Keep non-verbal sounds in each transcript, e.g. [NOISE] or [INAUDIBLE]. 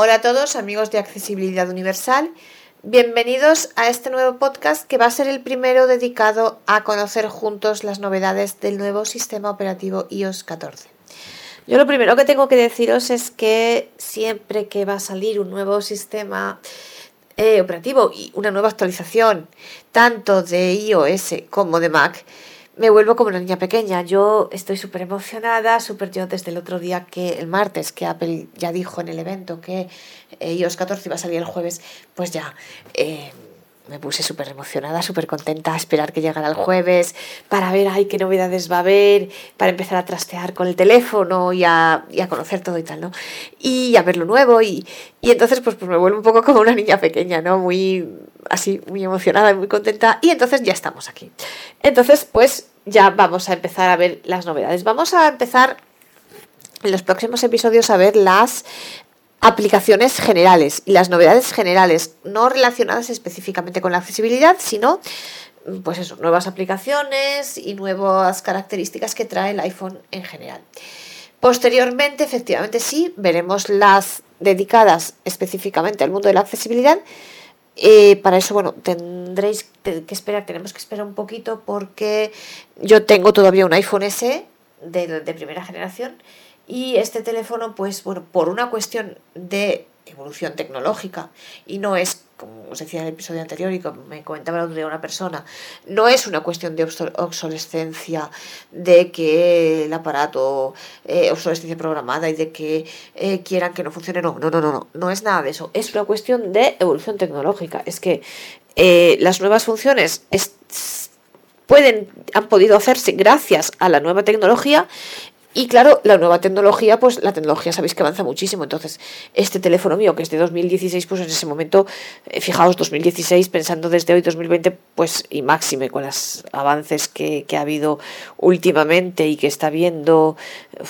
Hola a todos amigos de Accesibilidad Universal. Bienvenidos a este nuevo podcast que va a ser el primero dedicado a conocer juntos las novedades del nuevo sistema operativo iOS 14. Yo lo primero que tengo que deciros es que siempre que va a salir un nuevo sistema eh, operativo y una nueva actualización, tanto de iOS como de Mac, me vuelvo como una niña pequeña. Yo estoy súper emocionada, súper yo desde el otro día que el martes, que Apple ya dijo en el evento que eh, iOS 14 iba a salir el jueves, pues ya eh, me puse súper emocionada, súper contenta a esperar que llegara el jueves para ver ay, qué novedades va a haber, para empezar a trastear con el teléfono y a, y a conocer todo y tal, ¿no? Y a ver lo nuevo y, y entonces pues, pues me vuelvo un poco como una niña pequeña, ¿no? Muy así, muy emocionada, muy contenta y entonces ya estamos aquí. Entonces pues ya vamos a empezar a ver las novedades. Vamos a empezar en los próximos episodios a ver las aplicaciones generales y las novedades generales, no relacionadas específicamente con la accesibilidad, sino pues eso, nuevas aplicaciones y nuevas características que trae el iPhone en general. Posteriormente, efectivamente sí, veremos las dedicadas específicamente al mundo de la accesibilidad. Eh, para eso, bueno, tendréis que esperar, tenemos que esperar un poquito porque yo tengo todavía un iPhone S de, de primera generación y este teléfono, pues bueno, por una cuestión de evolución tecnológica y no es, como os decía en el episodio anterior y como me comentaba de una persona, no es una cuestión de obsolescencia, de que el aparato, eh, obsolescencia programada y de que eh, quieran que no funcione, no, no, no, no, no, no es nada de eso, es una cuestión de evolución tecnológica, es que eh, las nuevas funciones pueden, han podido hacerse gracias a la nueva tecnología y claro, la nueva tecnología, pues la tecnología sabéis que avanza muchísimo. Entonces, este teléfono mío, que es de 2016, pues en ese momento, eh, fijaos, 2016, pensando desde hoy 2020, pues y máxime con los avances que, que ha habido últimamente y que está habiendo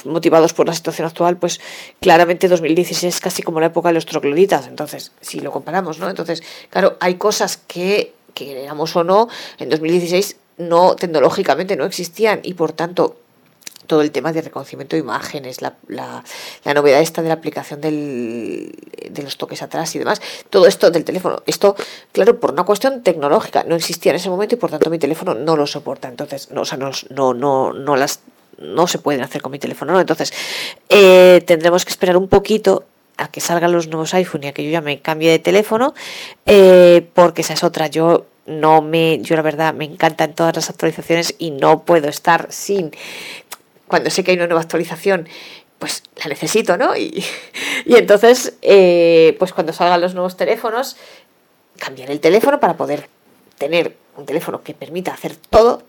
motivados por la situación actual, pues claramente 2016 es casi como la época de los trogloditas. Entonces, si lo comparamos, ¿no? Entonces, claro, hay cosas que, queramos o no, en 2016 no, tecnológicamente no existían y por tanto todo el tema de reconocimiento de imágenes, la, la, la novedad esta de la aplicación del, de los toques atrás y demás, todo esto del teléfono, esto, claro, por una cuestión tecnológica, no existía en ese momento y por tanto mi teléfono no lo soporta, entonces, no, o sea, no, no, no, no las no se pueden hacer con mi teléfono, ¿no? Entonces, eh, tendremos que esperar un poquito a que salgan los nuevos iPhone y a que yo ya me cambie de teléfono, eh, porque esa es otra. Yo no me, yo la verdad me encantan todas las actualizaciones y no puedo estar sin cuando sé que hay una nueva actualización, pues la necesito, ¿no? Y, entonces, eh, pues cuando salgan los nuevos teléfonos, cambiar el teléfono para poder tener un teléfono que permita hacer todo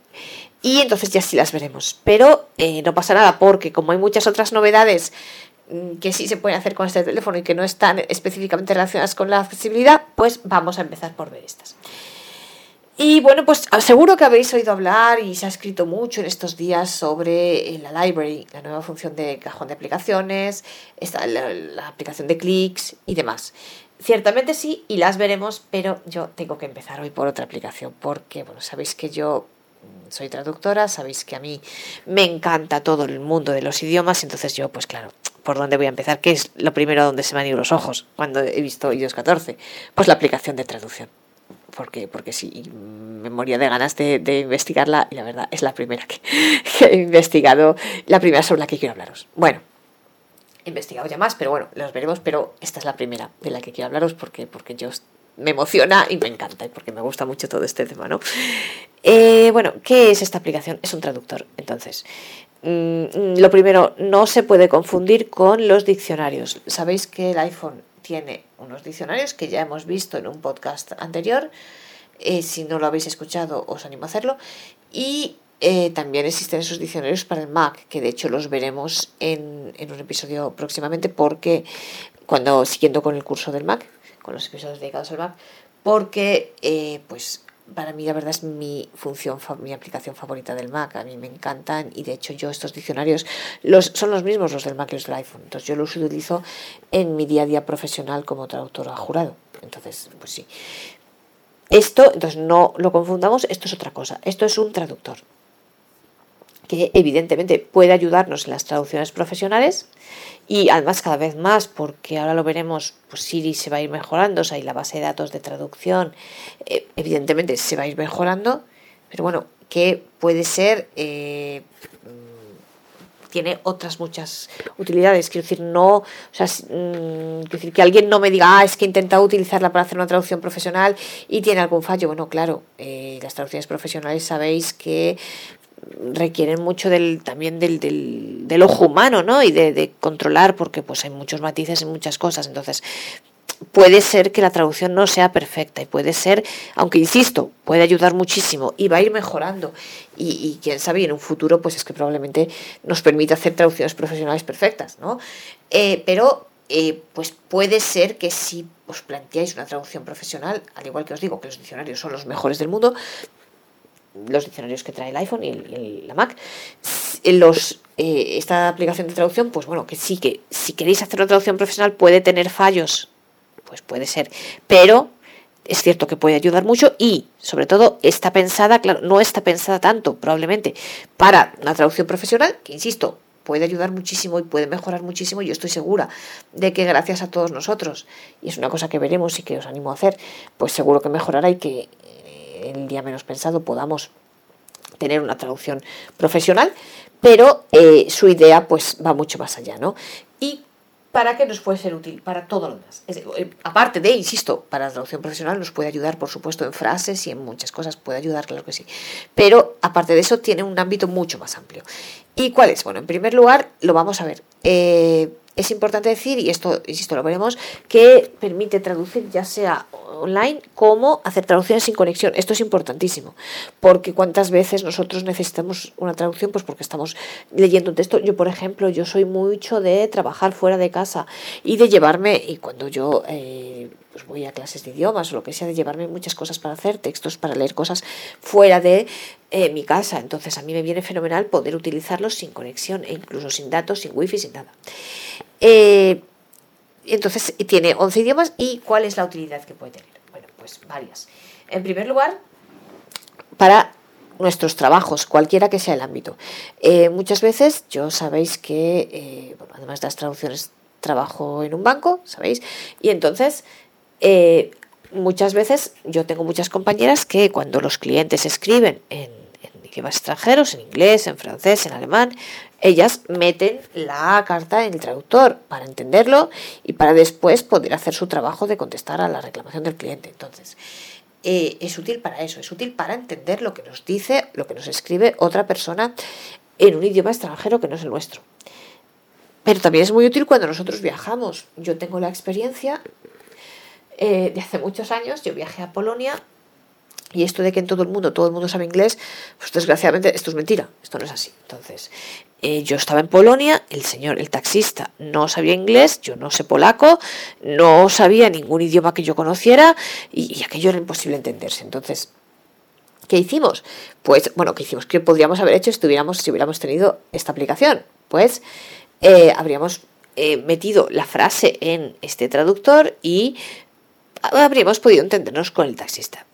y entonces ya sí las veremos. Pero eh, no pasa nada porque como hay muchas otras novedades mm, que sí se pueden hacer con este teléfono y que no están específicamente relacionadas con la accesibilidad, pues vamos a empezar por ver estas. Y bueno, pues seguro que habéis oído hablar y se ha escrito mucho en estos días sobre eh, la library, la nueva función de cajón de aplicaciones, esta, la, aplicación de clics y demás. Ciertamente sí, y las veremos, pero yo tengo que empezar hoy por otra aplicación, porque bueno, sabéis que yo mm, soy traductora, sabéis que a mí me encanta todo el mundo de los idiomas, entonces yo, pues claro, ¿por dónde voy a empezar? ¿Qué es lo primero donde se me han ido los ojos cuando he visto iOS 14? Pues la aplicación de traducción porque, porque sí, me moría de ganas de, investigarla y la verdad es la primera [LAUGHS] que, he investigado, la primera sobre la que quiero hablaros. Bueno, he investigado ya más, pero bueno, los veremos, pero esta es la primera de la que quiero hablaros porque, porque yo me emociona y me encanta y porque me gusta mucho todo este tema, ¿no? Eh, bueno, ¿qué es esta aplicación? Es un traductor, entonces. Mm, lo primero, no se puede confundir con los diccionarios. Sabéis que el iPhone tiene unos diccionarios que ya hemos visto en un podcast anterior. Eh, si no lo habéis escuchado, os animo a hacerlo. Y eh, también existen esos diccionarios para el Mac, que de hecho los veremos en, un episodio próximamente, porque cuando siguiendo con el curso del Mac, con los episodios dedicados al Mac, porque eh, pues para mí la verdad es mi función, mi aplicación favorita del Mac. A mí me encantan y de hecho yo estos diccionarios los, son los mismos los del Mac y los del iPhone. Entonces yo los utilizo en mi día a día profesional como traductora jurado. Entonces, pues sí. Esto, entonces no lo confundamos, esto es otra cosa. Esto es un traductor. Que evidentemente puede ayudarnos en las traducciones profesionales y además cada vez más, porque ahora lo veremos, pues Siri se va a ir mejorando, o sea, y la base de datos de traducción eh, evidentemente se va a ir mejorando, pero bueno, que puede ser... Eh, tiene otras muchas utilidades. Quiero decir, no, mm, decir, que alguien no me diga, ah, es que he intentado utilizarla para hacer una traducción profesional y tiene algún fallo. Bueno, claro, eh, las traducciones profesionales sabéis que requieren mucho del, también del, del, del ojo humano, ¿no? Y de, controlar, porque pues hay muchos matices en muchas cosas. Entonces, puede ser que la traducción no sea perfecta y puede ser, aunque insisto, puede ayudar muchísimo y va a ir mejorando. Y, y quién sabe, en un futuro, pues es que probablemente nos permita hacer traducciones profesionales perfectas, ¿no? Eh, pero eh, pues puede ser que si os planteáis una traducción profesional, al igual que os digo que los diccionarios son los mejores del mundo, los diccionarios que trae el iPhone y, y la Mac, los, eh, esta aplicación de traducción, pues bueno, que sí, que si queréis hacer una traducción profesional puede tener fallos, pues puede ser, pero es cierto que puede ayudar mucho y sobre todo está pensada, claro, no está pensada tanto probablemente para una traducción profesional, que insisto, puede ayudar muchísimo y puede mejorar muchísimo. Yo estoy segura de que gracias a todos nosotros, y es una cosa que veremos y que os animo a hacer, pues seguro que mejorará y que el día menos pensado podamos tener una traducción profesional, pero eh, su idea pues va mucho más allá, ¿no? Y para qué nos puede ser útil para todo lo demás. Es, eh, aparte de, insisto, para la traducción profesional nos puede ayudar, por supuesto, en frases y en muchas cosas puede ayudar, claro que sí. Pero aparte de eso tiene un ámbito mucho más amplio. ¿Y cuál es? Bueno, en primer lugar, lo vamos a ver. Eh, es importante decir, y esto, insisto, lo veremos, que permite traducir ya sea online como hacer traducciones sin conexión. Esto es importantísimo, porque cuántas veces nosotros necesitamos una traducción, pues porque estamos leyendo un texto. Yo, por ejemplo, yo soy mucho de trabajar fuera de casa y de llevarme, y cuando yo eh, pues voy a clases de idiomas o lo que sea, de llevarme muchas cosas para hacer, textos para leer cosas fuera de eh, mi casa. Entonces a mí me viene fenomenal poder utilizarlos sin conexión e incluso sin datos, sin wifi, sin nada. Eh, entonces tiene 11 idiomas y ¿cuál es la utilidad que puede tener? Bueno, pues varias. En primer lugar, para nuestros trabajos, cualquiera que sea el ámbito. Eh, muchas veces, yo sabéis que, eh, bueno, además de las traducciones, trabajo en un banco, ¿sabéis? Y entonces, eh, muchas veces yo tengo muchas compañeras que cuando los clientes escriben en, en idiomas extranjeros, en inglés, en francés, en alemán, ellas meten la carta en el traductor para entenderlo y para después poder hacer su trabajo de contestar a la reclamación del cliente. Entonces, eh, es útil para eso, es útil para entender lo que nos dice, lo que nos escribe otra persona en un idioma extranjero que no es el nuestro. Pero también es muy útil cuando nosotros viajamos. Yo tengo la experiencia eh, de hace muchos años, yo viajé a Polonia y esto de que en todo el mundo todo el mundo sabe inglés, pues desgraciadamente esto es mentira, esto no es así. Entonces, eh, yo estaba en Polonia, el señor, el taxista, no sabía inglés, yo no sé polaco, no sabía ningún idioma que yo conociera y, aquello era imposible entenderse. Entonces, ¿qué hicimos? Pues, bueno, ¿qué hicimos? ¿Qué podríamos haber hecho si, si hubiéramos tenido esta aplicación? Pues eh, habríamos eh, metido la frase en este traductor y habríamos podido entendernos con el taxista.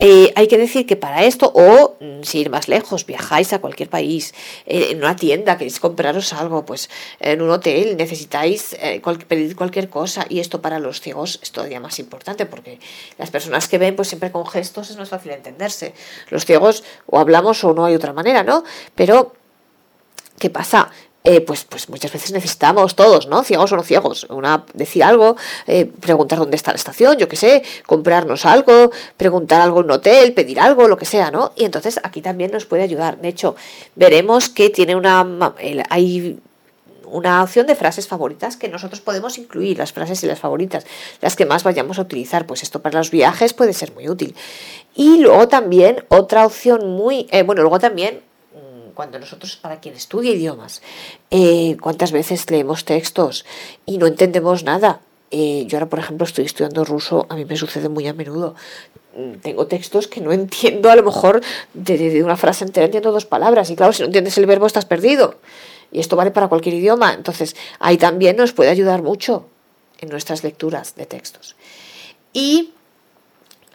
Eh, hay que decir que para esto, o mm, si ir más lejos, viajáis a cualquier país, eh, en una tienda, queréis compraros algo, pues en un hotel necesitáis eh, pedir cualquier cosa, y esto para los ciegos es todavía más importante, porque las personas que ven, pues siempre con gestos es más fácil entenderse. Los ciegos o hablamos o no hay otra manera, ¿no? Pero, ¿qué pasa? Eh, pues, pues muchas veces necesitamos todos, ¿no? Ciegos o no ciegos, una, decir algo, eh, preguntar dónde está la estación, yo qué sé, comprarnos algo, preguntar algo en un hotel, pedir algo, lo que sea, ¿no? Y entonces aquí también nos puede ayudar. De hecho, veremos que tiene una... Hay una opción de frases favoritas que nosotros podemos incluir, las frases y las favoritas, las que más vayamos a utilizar. Pues esto para los viajes puede ser muy útil. Y luego también otra opción muy, eh, bueno, luego también cuando nosotros, para quien estudia idiomas, eh, cuántas veces leemos textos y no entendemos nada. Eh, yo ahora, por ejemplo, estoy estudiando ruso, a mí me sucede muy a menudo. Mm, tengo textos que no [LAUGHS] entiendo, a lo mejor de, de una frase entera entiendo dos palabras, y claro, si no entiendes el verbo estás perdido. Y esto vale para cualquier idioma. Entonces, ahí también nos puede ayudar mucho en nuestras lecturas de textos. Y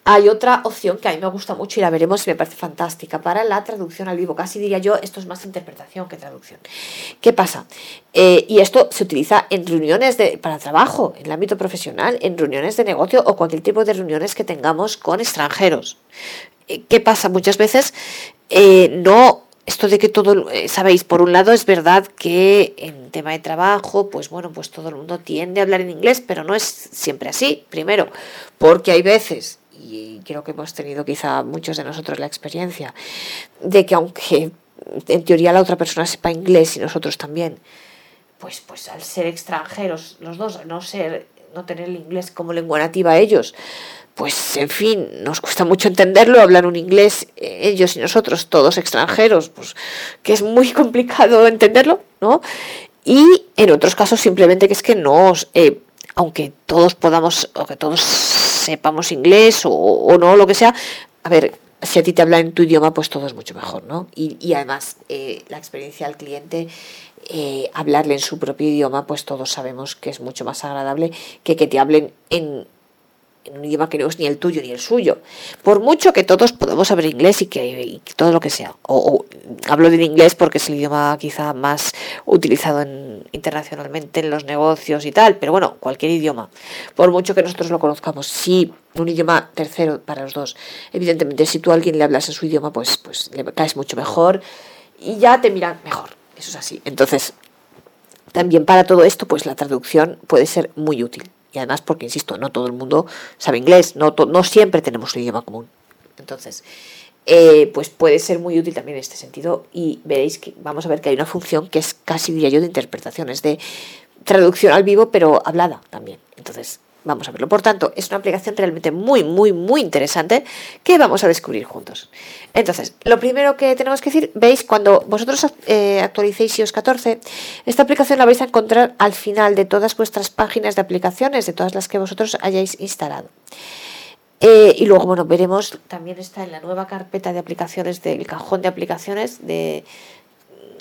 hay otra opción que a mí me gusta mucho y la veremos y me parece fantástica para la traducción al vivo. Casi diría yo, esto es más interpretación que traducción. ¿Qué pasa? Eh, y esto se utiliza en reuniones de, para trabajo, en el ámbito profesional, en reuniones de negocio o cualquier tipo de reuniones que tengamos con extranjeros. Eh, ¿Qué pasa? Muchas veces eh, no esto de que todo, sabéis, por un lado es verdad que en tema de trabajo, pues bueno, pues todo el mundo tiende a hablar en inglés, pero no es siempre así, primero, porque hay veces y creo que hemos tenido quizá muchos de nosotros la experiencia de que aunque en teoría la otra persona sepa inglés y nosotros también, pues, pues al ser extranjeros los dos, no ser, no tener el inglés como lengua nativa ellos, pues en fin, nos cuesta mucho entenderlo, hablar un inglés eh, ellos y nosotros, todos extranjeros, pues que es muy complicado entenderlo, ¿no? Y en otros casos simplemente que es que no, eh, aunque todos podamos, o que todos sepamos inglés o, no, lo que sea, a ver, si a ti te habla en tu idioma, pues todo es mucho mejor, ¿no? Y, además, eh, la experiencia del cliente, eh, hablarle en su propio idioma, pues todos sabemos que es mucho más agradable que que te hablen en, un idioma que no es ni el tuyo ni el suyo. Por mucho que todos podamos saber inglés y que, todo lo que sea. O, hablo del inglés porque es el idioma quizá más utilizado en, internacionalmente en los negocios y tal, pero bueno, cualquier idioma. Por mucho que nosotros lo conozcamos, si un idioma tercero para los dos. Evidentemente, si tú a alguien le hablas en su idioma, pues, pues le caes mucho mejor y ya te miran mejor. Eso es así. Entonces, también para todo esto, pues la traducción puede ser muy útil. Y además porque, insisto, no todo el mundo sabe inglés, no, no siempre tenemos un idioma común. Entonces, eh, pues puede ser muy útil también en este sentido y veréis que vamos a ver que hay una función que es casi, diría yo, de interpretación, es de traducción al vivo, pero hablada también. Entonces, Vamos a verlo. Por tanto, es una aplicación realmente muy, muy, muy interesante que vamos a descubrir juntos. Entonces, lo primero que tenemos que decir, veis, cuando vosotros eh, actualicéis iOS 14, esta aplicación la vais a encontrar al final de todas vuestras páginas de aplicaciones, de todas las que vosotros hayáis instalado. Eh, y luego, bueno, veremos, también está en la nueva carpeta de aplicaciones del cajón de aplicaciones de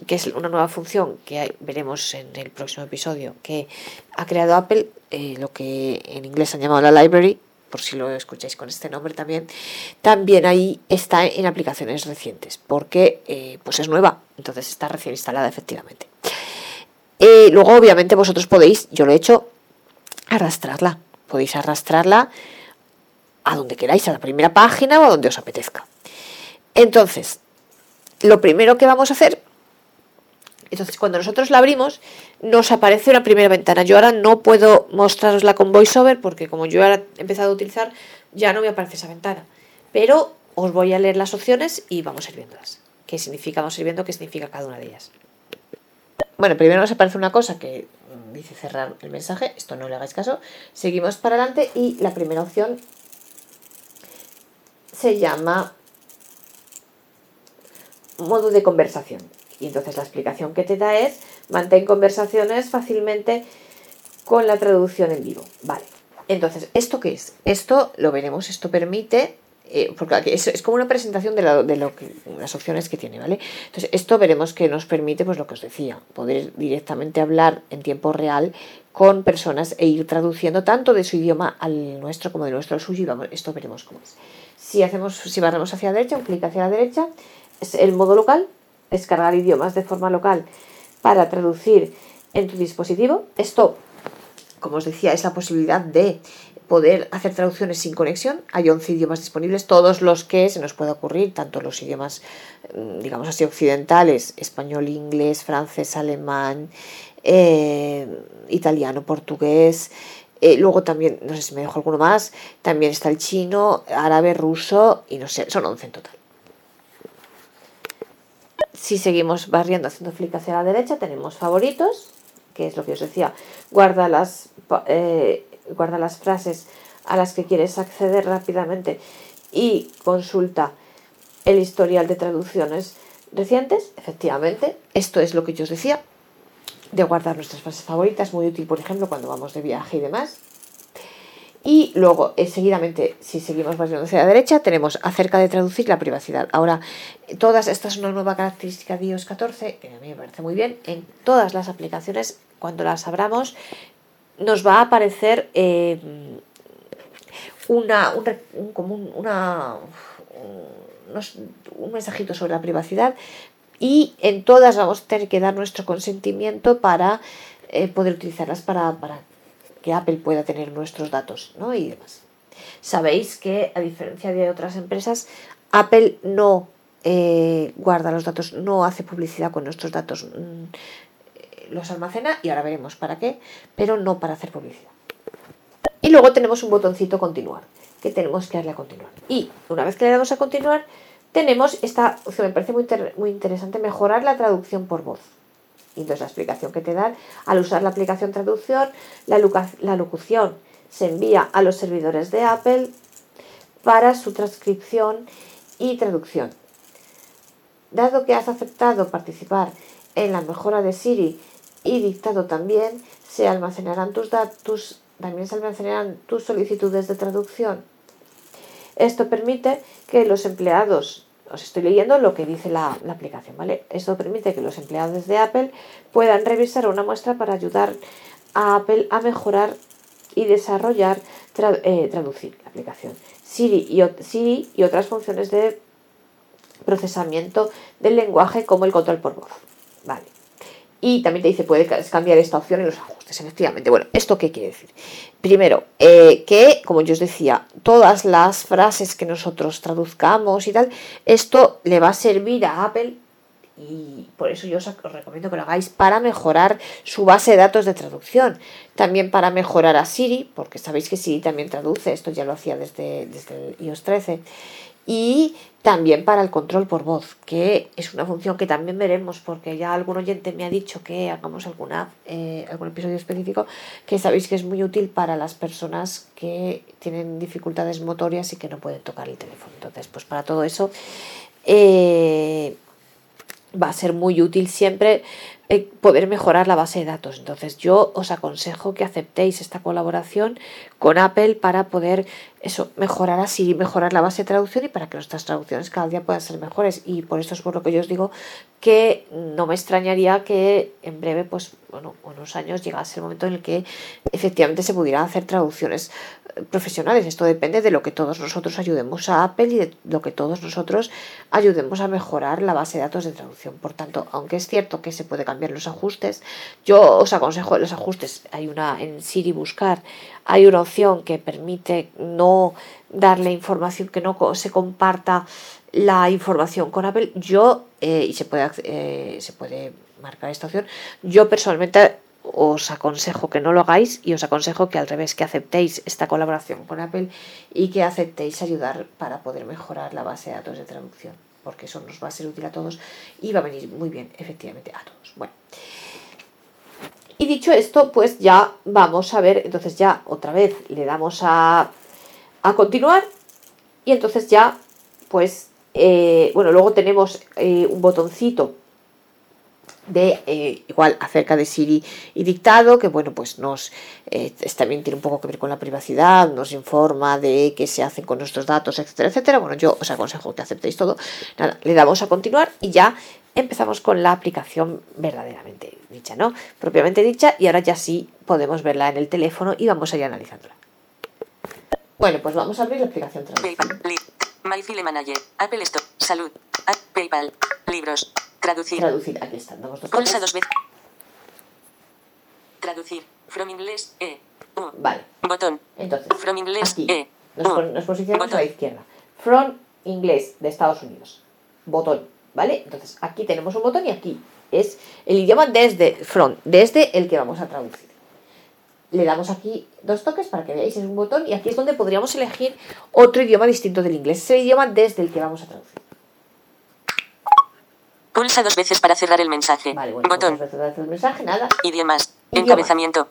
que es una nueva función que veremos en el próximo episodio, que ha creado Apple, eh, lo que en inglés han llamado la library, por si lo escucháis con este nombre también, también ahí está en aplicaciones recientes, porque eh, pues es nueva, entonces está recién instalada efectivamente. Eh, luego, obviamente, vosotros podéis, yo lo he hecho, arrastrarla. Podéis arrastrarla a donde queráis, a la primera página o a donde os apetezca. Entonces, lo primero que vamos a hacer entonces, cuando nosotros la abrimos, nos aparece una primera ventana. Yo ahora no puedo mostrarosla con VoiceOver porque como yo ahora he empezado a utilizar, ya no me aparece esa ventana. Pero os voy a leer las opciones y vamos a ir viéndolas. ¿Qué significa? Vamos a ir viendo qué significa cada una de ellas. Bueno, primero nos aparece una cosa que dice cerrar el mensaje. Esto no le hagáis caso. Seguimos para adelante y la primera opción se llama modo de conversación. Y entonces la explicación que te da es mantén conversaciones fácilmente con la traducción en vivo. Vale. Entonces, ¿esto qué es? Esto lo veremos, esto permite, eh, porque es, es, como una presentación de, de lo que, las opciones que tiene, ¿vale? Entonces, esto veremos que nos permite, pues lo que os decía, poder directamente hablar en tiempo real con personas e ir traduciendo tanto de su idioma al nuestro como de nuestro al suyo y vamos, esto veremos cómo es. Si hacemos, si barremos hacia la derecha, un clic hacia la derecha, es el modo local, descargar idiomas de forma local para traducir en tu dispositivo. Esto, como os decía, es la posibilidad de poder hacer traducciones sin conexión. Hay 11 idiomas disponibles, todos los que se nos puede ocurrir, tanto los idiomas, mm, digamos así, occidentales, español, inglés, francés, alemán, eh, italiano, portugués. Eh, luego también, no sé si me dejo alguno más, también está el chino, árabe, ruso y no sé, son 11 en total. Si seguimos barriendo haciendo flick hacia la derecha, tenemos favoritos, que es lo que os decía, guarda las, eh, guarda las frases a las que quieres acceder rápidamente y consulta el historial de traducciones recientes. Efectivamente, esto es lo que yo os decía, de guardar nuestras frases favoritas, muy útil, por ejemplo, cuando vamos de viaje y demás. Y luego, eh, seguidamente, si seguimos barriendo hacia la derecha, tenemos acerca de traducir la privacidad. Ahora, todas, estas son una nueva característica de iOS 14, que a mí me parece muy bien. En todas las aplicaciones, cuando las abramos, nos va a aparecer eh, una, un, como una, un mensajito sobre la privacidad y en todas vamos a tener que dar nuestro consentimiento para eh, poder utilizarlas para, para, que Apple pueda tener nuestros datos ¿no? y demás. Sabéis que a diferencia de otras empresas, Apple no eh, guarda los datos, no hace publicidad con nuestros datos, mm, los almacena y ahora veremos para qué, pero no para hacer publicidad. Y luego tenemos un botoncito continuar, que tenemos que darle a continuar. Y una vez que le damos a continuar, tenemos esta opción, me parece muy, muy interesante, mejorar la traducción por voz. Y entonces la explicación que te dan, al usar la aplicación traducción, la, la locución se envía a los servidores de Apple para su transcripción y traducción. Dado que has aceptado participar en la mejora de Siri y dictado también, se almacenarán tus datos, también se almacenarán tus solicitudes de traducción esto permite que los empleados, os estoy leyendo lo que dice la, aplicación, ¿vale? Esto permite que los empleados de Apple puedan revisar una muestra para ayudar a Apple a mejorar y desarrollar, eh, traducir la aplicación. Siri y, Siri y otras funciones de procesamiento del lenguaje como el control por voz. Vale. Y también te dice, puedes cambiar esta opción en los ajustes, efectivamente. Bueno, ¿esto qué quiere decir? Primero, eh, que, como yo os decía, todas las frases que nosotros traduzcamos y tal, esto le va a servir a Apple y por eso yo os recomiendo que lo hagáis para mejorar su base de datos de traducción. También para mejorar a Siri, porque sabéis que Siri también traduce, esto ya lo hacía desde, desde el iOS 13 y también para el control por voz, que es una función que también veremos, porque ya algún oyente me ha dicho que hagamos alguna, eh, algún episodio específico, que sabéis que es muy útil para las personas que tienen dificultades motorias y que no pueden tocar el teléfono. Entonces, pues para todo eso eh, va a ser muy útil siempre eh, poder mejorar la base de datos. Entonces yo os aconsejo que aceptéis esta colaboración con Apple para poder eso, mejorar así, mejorar la base de traducción y para que nuestras traducciones cada día puedan ser mejores. Y por eso es por lo que yo os digo que no me extrañaría que en breve, pues bueno, unos años llegase el momento en el que efectivamente se pudieran hacer traducciones profesionales. Esto depende de lo que todos nosotros ayudemos a Apple y de lo que todos nosotros ayudemos a mejorar la base de datos de traducción. Por tanto, aunque es cierto que se puede cambiar los ajustes, yo os aconsejo los ajustes. Hay una en Siri buscar, hay una opción que permite no darle información, que no se comparta la información con Apple. Yo, eh, y se puede, eh, se puede marcar esta opción, yo personalmente os aconsejo que no lo hagáis y os aconsejo que al revés, que aceptéis esta colaboración con Apple y que aceptéis ayudar para poder mejorar la base de datos de traducción, porque eso nos va a ser útil a todos y va a venir muy bien, efectivamente, a todos. Bueno. Y dicho esto, pues ya vamos a ver, entonces ya otra vez le damos a, a continuar y entonces ya, pues, eh, bueno, luego tenemos eh, un botoncito de eh, igual acerca de Siri y dictado, que bueno, pues nos también tiene un poco que ver con la privacidad, nos informa de qué se hacen con nuestros datos, etcétera, etcétera. Bueno, yo os aconsejo que aceptéis todo. Nada, le damos a continuar y ya empezamos con la aplicación verdaderamente dicha, ¿no? Propiamente dicha, y ahora ya sí podemos verla en el teléfono y vamos a ir analizándola. Bueno, pues vamos a abrir la aplicación PayPal, MyFile Manager, Apple Store, Salud, PayPal, Libros, Traducir. Traducir, aquí están. Damos dos Pulsa dos veces. Traducir. From inglés, E. U. Vale. Botón. Entonces, From inglés, aquí. E. Nos, pon- nos posicionamos a la izquierda. From inglés de Estados Unidos. Botón. ¿Vale? Entonces, aquí tenemos un botón y aquí es el idioma desde from, desde el que vamos a traducir. Le damos aquí dos toques para que veáis, es un botón y aquí es donde podríamos elegir otro idioma distinto del inglés. Es el idioma desde el que vamos a traducir. Pulsa dos veces para cerrar el mensaje. Vale, bueno, Botón. pues vamos a hacer el mensaje, nada. Idiomas. Idiomas. Encabezamiento.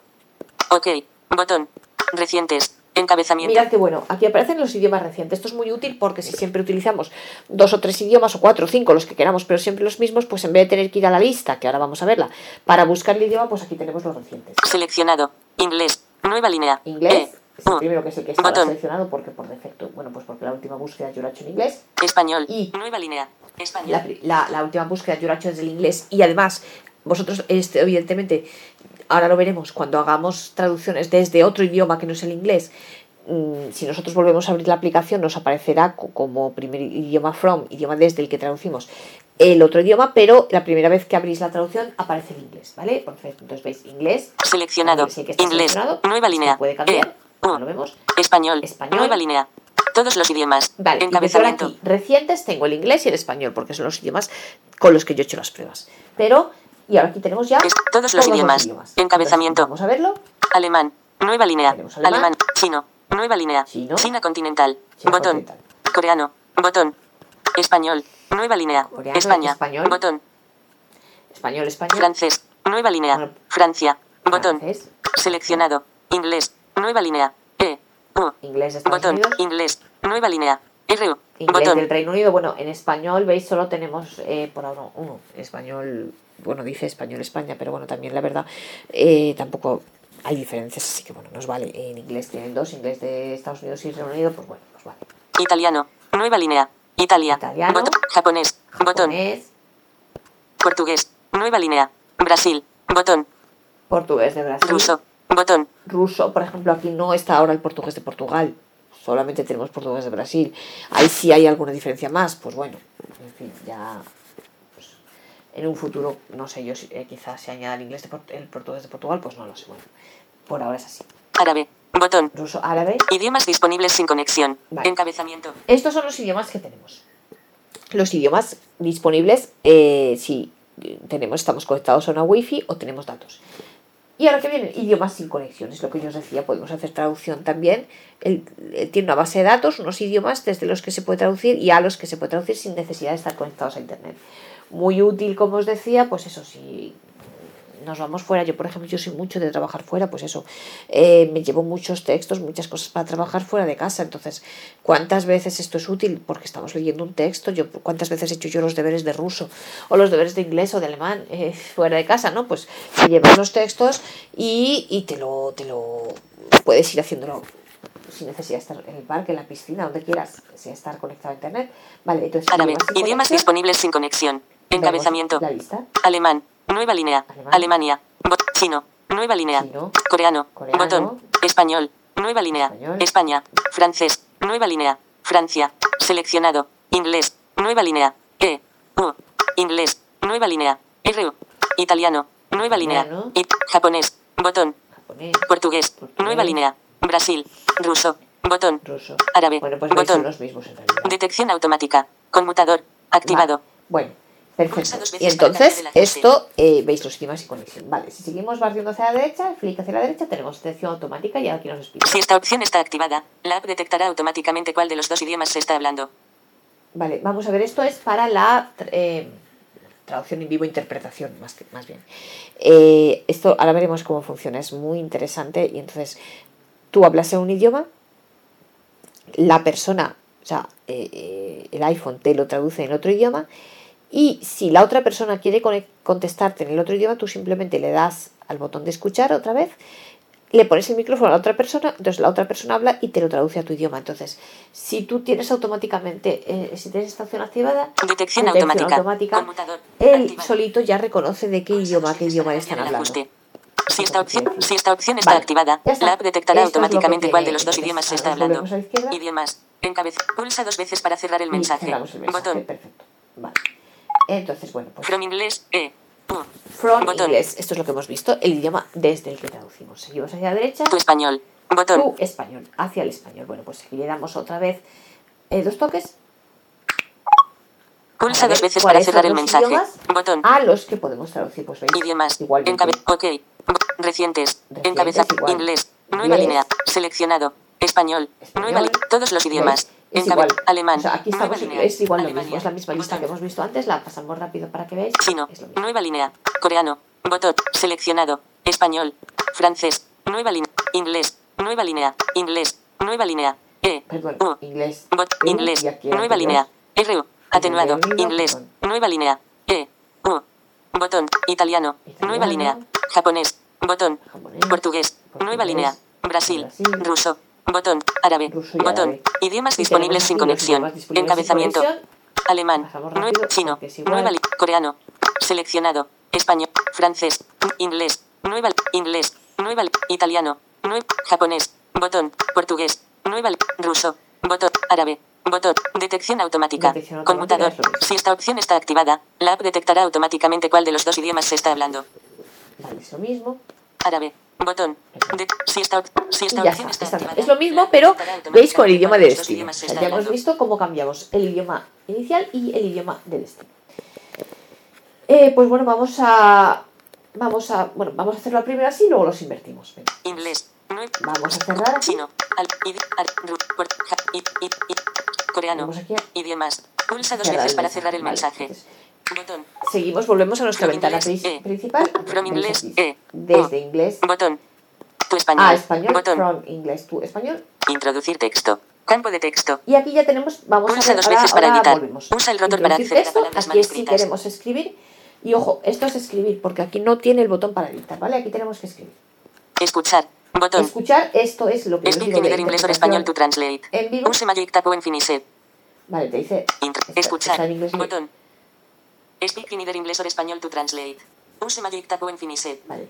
Ok. Botón. Recientes. Encabezamiento. Mirad que bueno, aquí aparecen los idiomas recientes. Esto es muy útil porque si siempre utilizamos dos o tres idiomas o cuatro o cinco, los que queramos, pero siempre los mismos, pues en vez de tener que ir a la lista, que ahora vamos a verla, para buscar el idioma, pues aquí tenemos los recientes. Seleccionado. Inglés. Nueva línea. Inglés E. es el primero que es el que está seleccionado porque por defecto, bueno, pues porque la última búsqueda yo la he hecho en inglés. Español. Y- Nueva línea. Español. La, la- la última búsqueda yo la he hecho desde el inglés y además vosotros, este, evidentemente, ahora lo veremos cuando hagamos traducciones desde otro idioma que no es el inglés, mm, si nosotros volvemos a abrir la aplicación, nos aparecerá co- como primer idioma from, idioma desde el que traducimos el otro idioma, pero la primera vez que abrís la traducción aparece en inglés, ¿vale? Entonces, veis inglés, Seleccionado. que Inglés. seleccionado, Nueva línea. puede cambiar, E. ahora U. lo vemos. Español. Español. Nueva línea. Todos los idiomas. Vale, Encabezamiento. aquí, recientes, tengo el inglés y el español, porque son los idiomas con los que yo he hecho las pruebas. Pero, y ahora aquí tenemos ya Es- todos los idiomas. Encabezamiento. Entonces, vamos a verlo. Alemán. Nueva línea. Alemán. Alemán. Chino. Nueva línea. Chino. China continental. China Botón. continental. Coreano. Botón. Español. Nueva línea. Coreano, España. español. Botón. Español, español. Francés. Nueva línea. Bueno. Francia. Botón. francés, Seleccionado. Inglés. Nueva línea. E. U. inglés Estados Botón. Unidos. Inglés. Nueva línea. R. Inglés Botón. del Reino Unido. Bueno, en español, veis, solo tenemos eh, por ahora uno. Español, bueno, dice español España, pero bueno, también la verdad, eh, tampoco hay diferencias, así que bueno, nos vale. En inglés tienen dos, inglés de Estados Unidos y Reino Unido, pues bueno, nos vale. Italiano. Nueva línea. Italia. Italiano. Botón. Japonés. Botón. Japonés, Portugués. Nueva línea. Brasil. Botón. portugués de Brasil. Ruso. Botón. ruso, por ejemplo, aquí no está ahora el portugués de Portugal, solamente tenemos portugués de Brasil. Ahí sí hay alguna diferencia más, pues bueno, en fin, ya pues, en un futuro, no sé yo, si eh, quizás se añada el inglés de Port- el portugués de Portugal, pues no lo sé, bueno, por ahora es así. Árabe. Botón. Ruso, árabe, Idiomas disponibles sin conexión. Vale. Encabezamiento. estos son los idiomas que tenemos. Los idiomas disponibles eh, si tenemos, estamos conectados a una wifi o tenemos datos. Y ahora que vienen idiomas sin conexión, es lo que yo os decía, podemos hacer traducción también. Él, eh, tiene una base de datos, unos idiomas desde los que se puede traducir y a los que se puede traducir sin necesidad de estar conectados a internet. Muy útil, como os decía, pues eso sí. Nos vamos fuera, yo por ejemplo, yo soy mucho de trabajar fuera, pues eso, eh, me llevo muchos textos, muchas cosas para trabajar fuera de casa, entonces, ¿cuántas veces esto es útil? Porque estamos leyendo un texto, yo cuántas veces he hecho yo los deberes de ruso o los deberes de inglés o de alemán eh, [LAUGHS] fuera de casa, ¿no? Pues te llevas los textos y, y te lo, te lo puedes ir haciéndolo sin necesidad de estar en el parque, en la piscina, donde quieras, sin estar conectado a internet. Vale, idiomas disponibles sin conexión. Encabezamiento. La lista. Alemán. Nueva línea. Alemania. Chino. Nueva línea. Chino. Coreano. Coreano. Botón. Español. Nueva línea. Español. España. Francés. Nueva línea. Francia. Seleccionado. Inglés. Nueva línea. E. U. Inglés. Nueva línea. R. Italiano. Nueva línea. It. Japonés. Botón. Japonés, Portugués. Portugués. Nueva línea. Brasil. Ruso. Botón. ruso. Árabe. Bueno, pues Botón. los mismos en. Detección automática. Conmutador. Activado. Vale, Bueno, perfecto. Y entonces, el esto, eh, veis los idiomas y conexión. Vale, si seguimos barriendo hacia la derecha, clic hacia la derecha, tenemos detección automática y aquí nos explica. Si esta opción está activada, la app detectará automáticamente cuál de los dos idiomas se está hablando. Vale, vamos a ver, esto es para la eh, traducción en vivo, interpretación, más, que, más bien. Eh, esto ahora veremos cómo funciona, es muy interesante. Y entonces, tú hablas en un idioma, la persona, o sea, el iPhone te lo traduce en otro idioma, y si la otra persona quiere contestarte en el otro idioma, tú simplemente le das al botón de escuchar otra vez, le pones el micrófono a la otra persona, entonces la otra persona habla y te lo traduce a tu idioma. Entonces, si tú tienes automáticamente, eh, si tienes esta opción activada, Detección, Detección automática. automática. Él Activado. solito ya reconoce de qué idioma, qué idioma están hablando. Si esta opción, si esta opción está Vale, activada, está. la app detectará Esto automáticamente cuál de los dos idiomas se está hablando. Idiomas. Encabez. Pulsa dos veces para cerrar el mensaje. el mensaje, Botón. perfecto. Vale. Entonces, bueno, pues From inglés. E. U. from Botón. inglés, esto es lo que hemos visto, el idioma desde el que traducimos. Seguimos hacia la derecha, Tu español. Botón. tu español, hacia el español. Bueno, pues aquí le damos otra vez eh, dos toques Pulsa ver dos veces para cerrar el mensaje. Botón. a los que podemos traducir. Pues veis, Idiomas. igualmente. Encabe ok. Recientes. Recientes, Encabeza. igual. Inglés. Nueva línea. Seleccionado. Español. Español. Nueva li- Todos los idiomas. ¿Veis? Es igual. Alemán. O sea, aquí estamos, es igual lo Alemania. mismo, es la misma lista que hemos visto antes, la pasamos rápido para que veáis. Chino. Es lo mismo. Nueva línea. Coreano. Botón. Seleccionado. Español. Francés. Nueva línea. Inglés. Nueva línea. Inglés. Nueva línea. E. Perdón, U. inglés. Bot. U, Inglés. Nueva línea. RU. Atenuado. Inglés. Nueva línea. E. U. Botón. Italiano. Italiano. Nueva línea. Japonés. Botón. Japonés. Portugués. Nueva línea. Brasil. Brasil. Ruso. Botón. Árabe. Ruso Botón. árabe. Idiomas disponibles sin conexión. sin Encabezamiento. conexión. Alemán. Rápido, chino. Nueva coreano. Seleccionado. Español. Francés. Inglés. Nueva inglés. Nueva li- italiano. Nue- japonés. Botón. Portugués. Nueva ruso. Botón. Árabe. Botón. Detección automática. Detección automática es mismo. Si esta opción está activada, la app detectará automáticamente cuál de los dos idiomas se está hablando. Vale, es lo mismo. Árabe. Botón. De- si esta, si esta ya está, está, activada, Es lo mismo, pero veis con el idioma de destino. O se sea, ya hemos visto cómo cambiamos el idioma inicial y el idioma de destino. Eh, pues bueno, vamos a. Vamos a. Bueno, vamos a hacerlo primero así y luego los invertimos. Venga. Inglés. Vamos a cerrar aquí. Chino. Al, id, ru, por, ja, id, id. Coreano. Idiomas. Pulsa dos cerrar veces para cerrar el Vale, mensaje. entonces, Botón. seguimos, volvemos a nuestra From ventana inglés, eh. principal. From inglés, eh. Desde Oh. inglés Botón. Tu español. a español. Botón. From inglés to español. Introducir texto. Campo de texto. Y aquí ya tenemos, vamos Pulsa a ver, dos ahora, veces para ahora editar. volvemos. Usa el rotor para acceder a texto, palabras Aquí sí queremos escribir. Y ojo, esto es escribir, porque aquí no tiene el botón para editar, ¿vale? Aquí tenemos que escribir. Escuchar. Botón. Escuchar, esto es lo que Speak either English or español to translate. en vivo. Use Magic Tap o en Finished. Vale, te dice está- Escuchar. está en inglés y- Botón. Speak in either English or español to translate. Use Magic Tap o en Finished. Vale.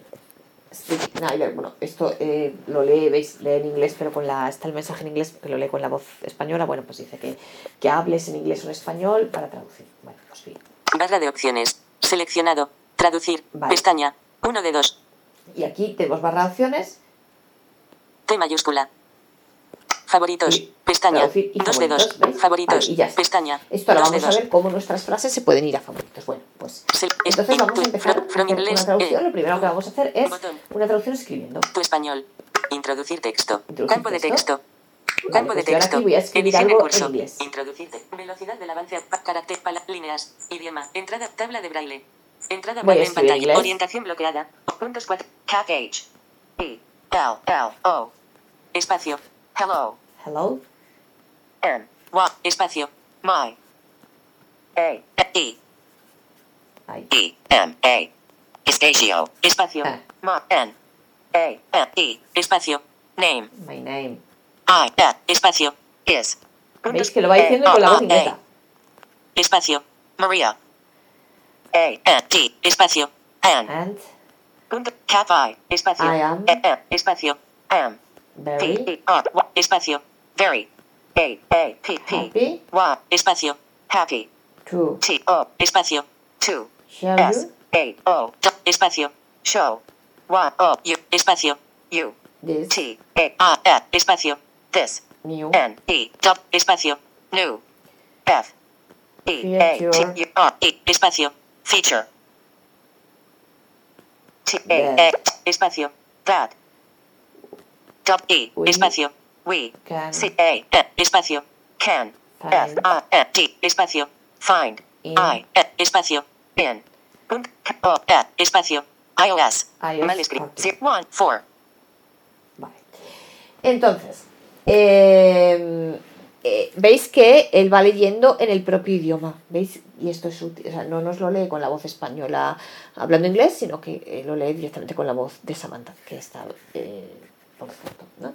Speak. Bueno, esto eh, lo lee, veis, lee en inglés, pero con la. Está el mensaje en inglés, que lo lee con la voz española. Bueno, pues dice que, que hables en inglés o en español para traducir. Bueno, pues bien. Barra de opciones. Seleccionado. Traducir. Vale. Pestaña. 1 de 2. Y aquí tenemos barra de opciones. T mayúscula. Favoritos. Y Pestaña. y 2 de 2. favoritos, y ya está. Pestaña. Esto ahora 2 de vamos a 2. ver cómo nuestras frases se pueden ir a favoritos. Bueno, pues entonces vamos a tu- empezar a hacer una traducción. eh, Lo primero que vamos a hacer es una traducción escribiendo. Tu español. Introducir texto. Introducir Campo de texto. texto. Vale, Campo de pues ahora texto. aquí voy a escribir Edición en algo en curso. inglés. Introducir te- Velocidad del avance. Carácter. líneas. Idioma. Entrada. Tabla de braille. Entrada a braille en pantalla. inglés. Orientación bloqueada. Puntos 4. Cat H. E. L. L. O. Espacio. Hello. Hello. N. Y. Espacio. My. A. E. I. E. M. A. A. Espacio. Espacio. Ah. Ma. N. A. N. E. Espacio. Name. My name. I. E. Espacio. Is. ¿Veis que lo va diciendo con la voz inglesa? Espacio. María. A. N. T. Espacio. N. And Punto. Cat I. Espacio. I am. E. E. Espacio. Am. Very E. R. Espacio. Very. A. A. P. P. happy Y. Espacio. Happy. to T. O. Espacio. Two. show S. A. O. Espacio. Show. Y. O. U. Espacio. U. this T. A. A. E. Espacio. This. new N. E. D. Espacio. New. F. E. A. T. U. R. E. Espacio. Feature. T. A. A. Espacio. That. Dot. E. Espacio. We. can C. A. E. Espacio. Can. F. I. N. D. Espacio. Find. in I. E. Espacio. In. Punt. O. E. Espacio. iOS. iOS Mal escrito. 14. One. Four. Vale. Entonces, eh, eh, veis que él va leyendo en el propio idioma, ¿veis? Y esto es útil, o sea, no nos lo lee con la voz española hablando inglés, sino que eh, lo lee directamente con la voz de Samantha, que está eh, por foto, ¿no?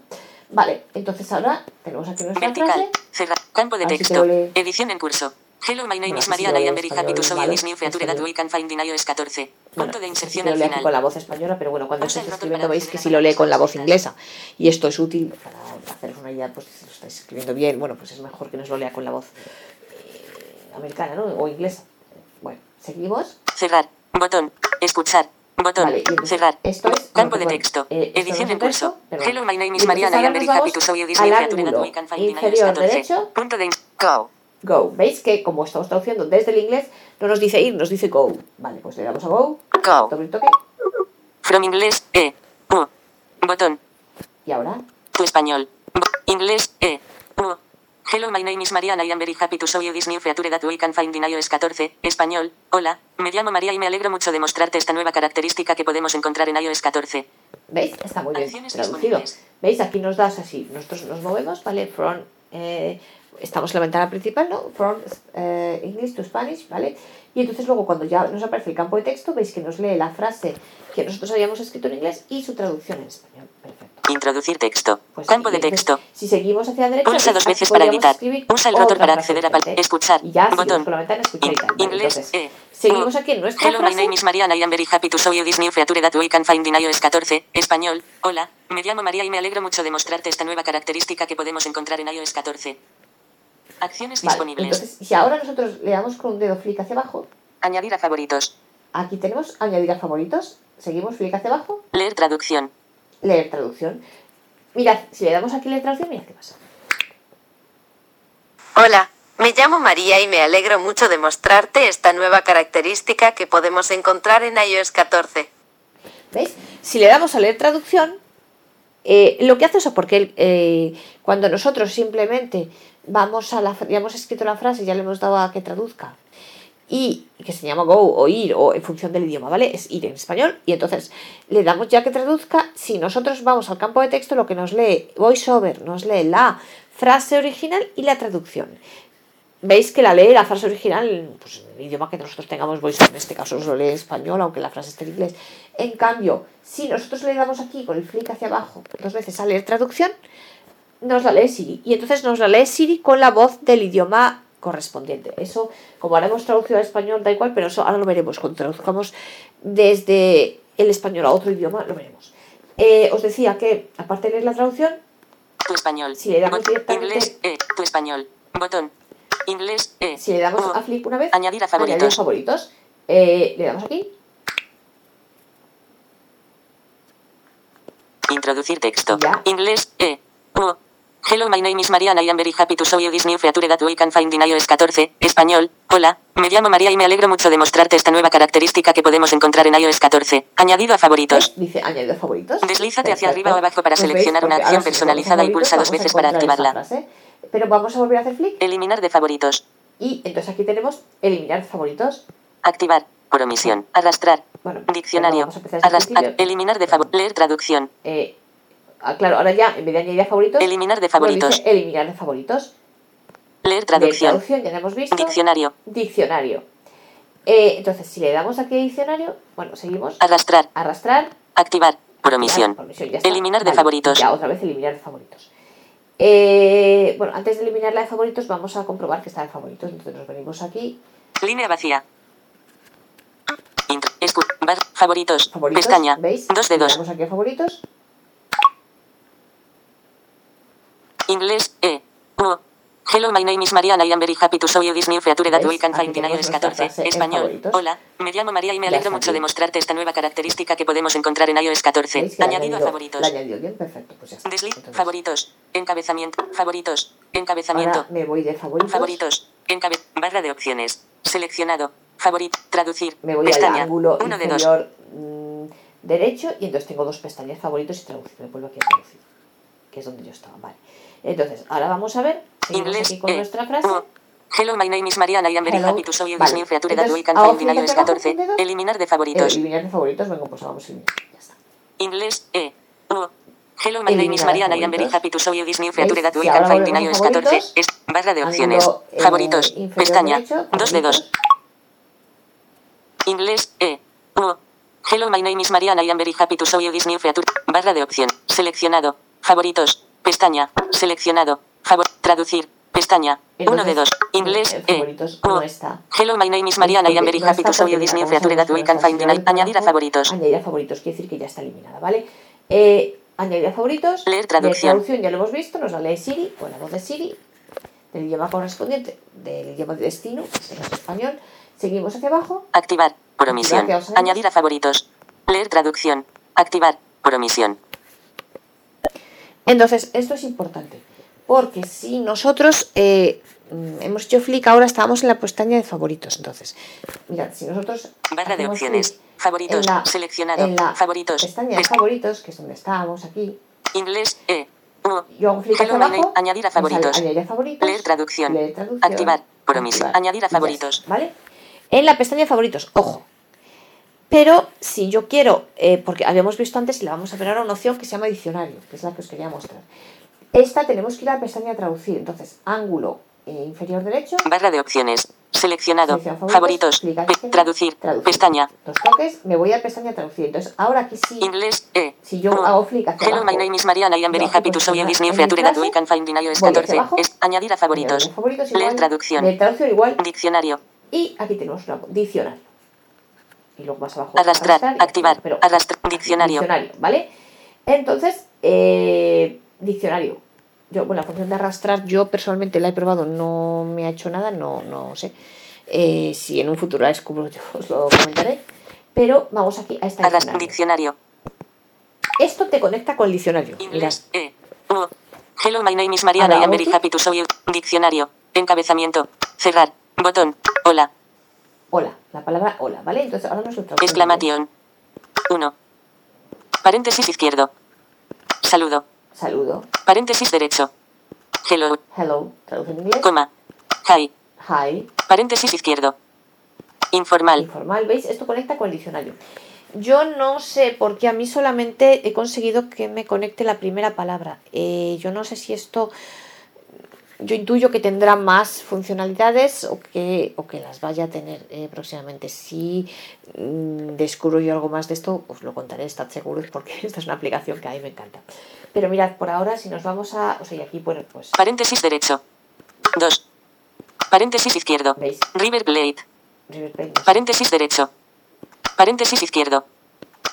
Vale, entonces ahora tenemos aquí nuestra Vertical. frase. Cerrar. Campo de ver si te texto. Edición en curso. Hello, my name Bueno, is Mariana. lo I am very happy to show you this new feature that we can find in iOS 14. Bueno, Punto de inserción lo al lee aquí final. con la voz española, pero bueno, cuando estáis escribiendo veis que si lo lee con la voz inglesa y esto es útil para haceros una idea, pues si lo estáis escribiendo bien, bueno, pues es mejor que nos lo lea con la voz eh, americana, ¿no? O inglesa. Bueno, seguimos. Cerrar. Botón. Escuchar. Botón. Vale, Cerrar. esto es- Campo de texto. eh, Edición en curso. perdón. Hello, my name is Mariana. I am very happy to show you this new feature that ángulo we can find in iOS inferior 14. derecho. Punto de Go. Go. ¿Veis que como estamos traduciendo desde el inglés, no nos dice ir, nos dice go? Vale, pues le damos a go, Go. doble toque, From inglés. E. U. Botón. y ahora Tu español. Inglés. E. U. Hello, my name is Mariana. I am very happy to show you this new feature that we can find in iOS 14. Español. Hola, me llamo María y me alegro mucho de mostrarte esta nueva característica que podemos encontrar en iOS 14. ¿Veis? Está muy bien traducido. ¿Veis? Aquí nos das así. Nosotros nos movemos, ¿vale? From, eh, estamos en la ventana principal, ¿no? From eh, English to Spanish, ¿vale? Y entonces luego cuando ya nos aparece el campo de texto, veis que nos lee la frase que nosotros habíamos escrito en inglés y su traducción en español. Perfecto. Introducir texto. Pues Campo de texto. Si seguimos hacia la derecha, Pulsa dos Aquí veces para editar. Usa el rotor para acceder a escuchar. Y ya Botón. con la ventana escuchar y In- tal. Vale, inglés. entonces, eh. seguimos aquí en nuestra Hello, my frase. name is Mariana. I am very happy to show you this new feature that we can find in iOS 14. Español. Hola, me llamo María y me alegro mucho de mostrarte esta nueva característica que podemos encontrar en iOS 14. Acciones Vale, disponibles. entonces, si ahora nosotros le damos con un dedo flick hacia abajo, Añadir a favoritos. aquí tenemos añadir a favoritos, seguimos flick hacia abajo, Leer traducción. Leer traducción. Mirad, si le damos aquí leer traducción, mirad qué pasa. Hola, me llamo María y me alegro mucho de mostrarte esta nueva característica que podemos encontrar en iOS 14. ¿Veis? Si le damos a leer traducción, eh, lo que hace eso, porque eh, cuando nosotros simplemente vamos a la ya hemos escrito la frase, ya le hemos dado a que traduzca, y que se llama go o ir, o en función del idioma, ¿vale? Es ir en español, y entonces le damos ya que traduzca, si nosotros vamos al campo de texto, lo que nos lee VoiceOver, nos lee la frase original y la traducción. Veis que la lee la frase original, pues en el idioma que nosotros tengamos VoiceOver, en este caso lo lee español, aunque la frase esté en inglés. En cambio, si nosotros le damos aquí con el flick hacia abajo dos veces a leer traducción, nos la lee Siri. Y entonces nos la lee Siri con la voz del idioma correspondiente. Eso, como ahora hemos traducido al español, da igual, pero eso ahora lo veremos. Cuando traduzcamos desde el español a otro idioma, lo veremos. Eh, os decía que, aparte de leer la traducción, Tu español. Si le damos directamente- Inglés. E. Tu español. Botón. Inglés. E. si le damos O. a flick una vez, Añadir a favoritos. añadir favoritos. Eh, le damos aquí, Introducir texto. Ya. Inglés. E. O. Hello, my name is Mariana. I am very happy to show you this new feature that we can find in iOS 14. Español. Hola, me llamo María y me alegro mucho de mostrarte esta nueva característica que podemos encontrar en iOS 14. Añadido a favoritos. ¿ves? dice añadir a favoritos. Deslízate hacia arriba o abajo para Pues seleccionar una acción si personalizada y pulsa dos veces para activarla. Pero vamos a volver a hacer flick Eliminar de favoritos. y entonces aquí tenemos eliminar favoritos. Activar. Por omisión. Arrastrar. Bueno, Diccionario. vamos a empezar desde el Arrastrar. Eliminar de favoritos. Leer traducción. Eh, ah, claro, ahora ya en vez de añadir a favoritos, Eliminar de favoritos. dice eliminar de favoritos. Leer traducción. traducción ya la hemos visto. Diccionario. Diccionario. Eh, entonces, si le damos aquí a diccionario, bueno, seguimos. Arrastrar. Arrastrar. Activar. Por omisión. por. Eliminar de Vale, favoritos. Ya otra vez eliminar de favoritos. Eh, bueno, antes de eliminar la de favoritos, vamos a comprobar que está de favoritos. Entonces nos venimos aquí. Línea vacía. Bar- favoritos. Favoritos. Pestaña. ¿Veis? Dos de Le dos. damos aquí a favoritos. Inglés. E. O. Hello, my name is Mariana. I am very happy to show you this new feature that we can find in iOS nuestra 14. frase en Español. Hola, me llamo María y me alegro mucho de mostrarte esta nueva característica que podemos encontrar en iOS 14. ¿Veis que la ha Añadido a favoritos. Añadido bien, perfecto. Pues ya está. Desliz. Entonces, Favoritos. Encabezamiento. Favoritos. Encabezamiento. Ahora me voy de favoritos. Favoritos. Encabe barra de opciones. Seleccionado. Favorito. Traducir. Me voy Pestaña. al ángulo Uno de dos. mm, derecho y entonces tengo dos pestañas favoritos y traducir. Me vuelvo aquí a traducir. Que es donde yo estaba. Vale. Entonces, ahora vamos a ver. Seguimos Inglés. aquí con E. nuestra frase. O. Hello, my name is Mariana. I am very Hello. happy to show you Vale. this new feature that we can find in iOS hacia abajo 14. con dedo. Eliminar de Eh, favoritos. eliminar de favoritos. Vengo, pues vamos a eliminar. Ya está. Inglés. E. O. Hello, my name is Mariana. I am very happy to show you this new feature that we can find in iOS 14. favoritos, Es barra de opciones. Eh, favoritos. Pestaña. Dos de dos. favoritos. Inglés. E. O. Hello, my name is Mariana. I am very happy to show you this new feature. Barra de opción. Seleccionado. Favoritos. Pestaña. Seleccionado. Favor. Traducir. Pestaña. Uno de dos. Inglés. en E. favoritos O. no está. Hello, my name is Mariana. I am very happy to show you this new feature that we can find in Añadir a favoritos. Añadir a favoritos, quiere decir que ya está eliminada, ¿vale? Eh, añadir a favoritos. Leer traducción. ya lo hemos visto, nos la lee Siri, con la voz de Siri, del idioma correspondiente, del idioma de destino, que es español. Seguimos hacia abajo. Activar. Por omisión. Activar, ¿qué os Añadir a favoritos. Leer traducción. Activar. Por omisión. Entonces, esto es importante, porque si nosotros eh, hemos hecho flick, ahora estábamos en la pestaña de favoritos. Entonces, mirad, si nosotros. Barra de opciones. Favoritos. en la- Seleccionado. en la Favoritos. pestaña de favoritos, que es donde estábamos aquí, Inglés. E. Yo hago clic abajo. Añadir a favoritos. Añadir a favoritos. Leer traducción. leer traducción, Activar. Activar, Añadir a favoritos. ¿Vale? En la pestaña de favoritos, ojo. Pero si yo quiero, eh, porque habíamos visto antes y la vamos a ver ahora una opción que se llama diccionario, que es la que os quería mostrar. Esta tenemos que ir a la pestaña traducir. Entonces, ángulo eh, inferior derecho, Barra de opciones. Seleccionado. Selecciona Favoritos. a izquierda, traducir. Pestaña. Dos toques, me voy a pestaña traducir. Entonces, ahora aquí sí, Inglés. E. si yo hago clic hacia Hello, abajo, my name is Mariana. I am very happy to show you this new feature that we can find in iOS voy hacia 14. abajo, Es añadir a favoritos. Favoritos Leer traducción. leer traducción igual, Diccionario. y aquí tenemos un diccionario. Y luego más abajo. Arrastrar. y Activar. pero- Arrastrar. Diccionario. Diccionario, ¿vale? Entonces, eh, diccionario. Yo, bueno, la función de arrastrar, yo personalmente la he probado, no me ha hecho nada, no, no sé. Eh, si en un futuro la descubro, [LAUGHS] yo os lo comentaré. Pero vamos aquí a esta diccionario. Diccionario. Esto te conecta con el diccionario. Inglés. E. U. Hello, my name is Mariana. Ahora, I am very happy to show you. Diccionario. Encabezamiento. Cerrar. Botón. Hola. Hola, la palabra hola, ¿vale? Entonces ahora nos lo traducimos. Exclamación. 1. Paréntesis izquierdo. Saludo. Saludo. Paréntesis derecho. Hello. Hello, traduce en inglés. Coma. Hi. Hi. Paréntesis izquierdo. Informal. Informal, ¿veis? Esto conecta con el diccionario. Yo no sé por qué a mí solamente he conseguido que me conecte la primera palabra. Eh, yo no sé si esto. Yo intuyo que tendrá más funcionalidades o que, o que las vaya a tener eh, próximamente. Si mm, descubro yo algo más de esto, os lo contaré, estad seguros, porque [LAUGHS] esta es una aplicación que a mí me encanta. Pero mirad, por ahora, si nos vamos a. O sea, y aquí pone, pues. Paréntesis derecho. 2. Paréntesis izquierdo. ¿Veis? River Plate. River Plate, no sé. Paréntesis derecho. Paréntesis izquierdo.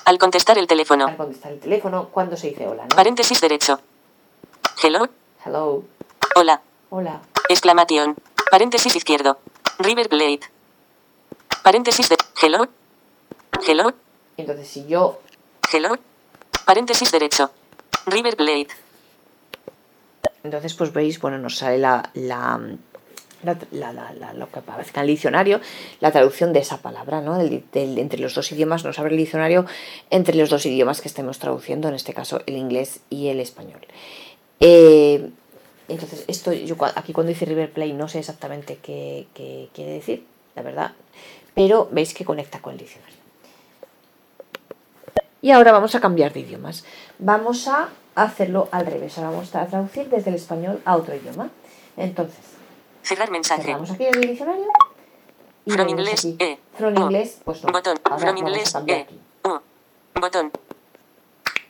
Al contestar el teléfono. Al contestar el teléfono, cuando se dice hola, ¿no? Paréntesis derecho. Hello. Hello, Hola. Hola. Exclamación. Paréntesis izquierdo. River Plate. Paréntesis de. Hello. Hello. Entonces, si yo Hello. Paréntesis derecho. River Plate. Entonces, pues veis, bueno, nos sale la, la, la- la- la- la- lo que aparece en el diccionario, la traducción de esa palabra, ¿no? Del- del- entre los dos idiomas, nos abre el diccionario entre los dos idiomas que estemos traduciendo, en este caso el inglés y el español. Eh, entonces, esto yo aquí cuando dice River Play no sé exactamente qué, qué quiere decir, la verdad, pero veis que conecta con el diccionario. Y ahora vamos a cambiar de idiomas. Vamos a hacerlo al revés. Ahora vamos a traducir desde el español a otro idioma. Entonces, Cerrar mensaje. cerramos aquí el diccionario. Y From inglés. E. From U. inglés, pues no. Botón. Ahora From inglés, E. aquí. U. Botón.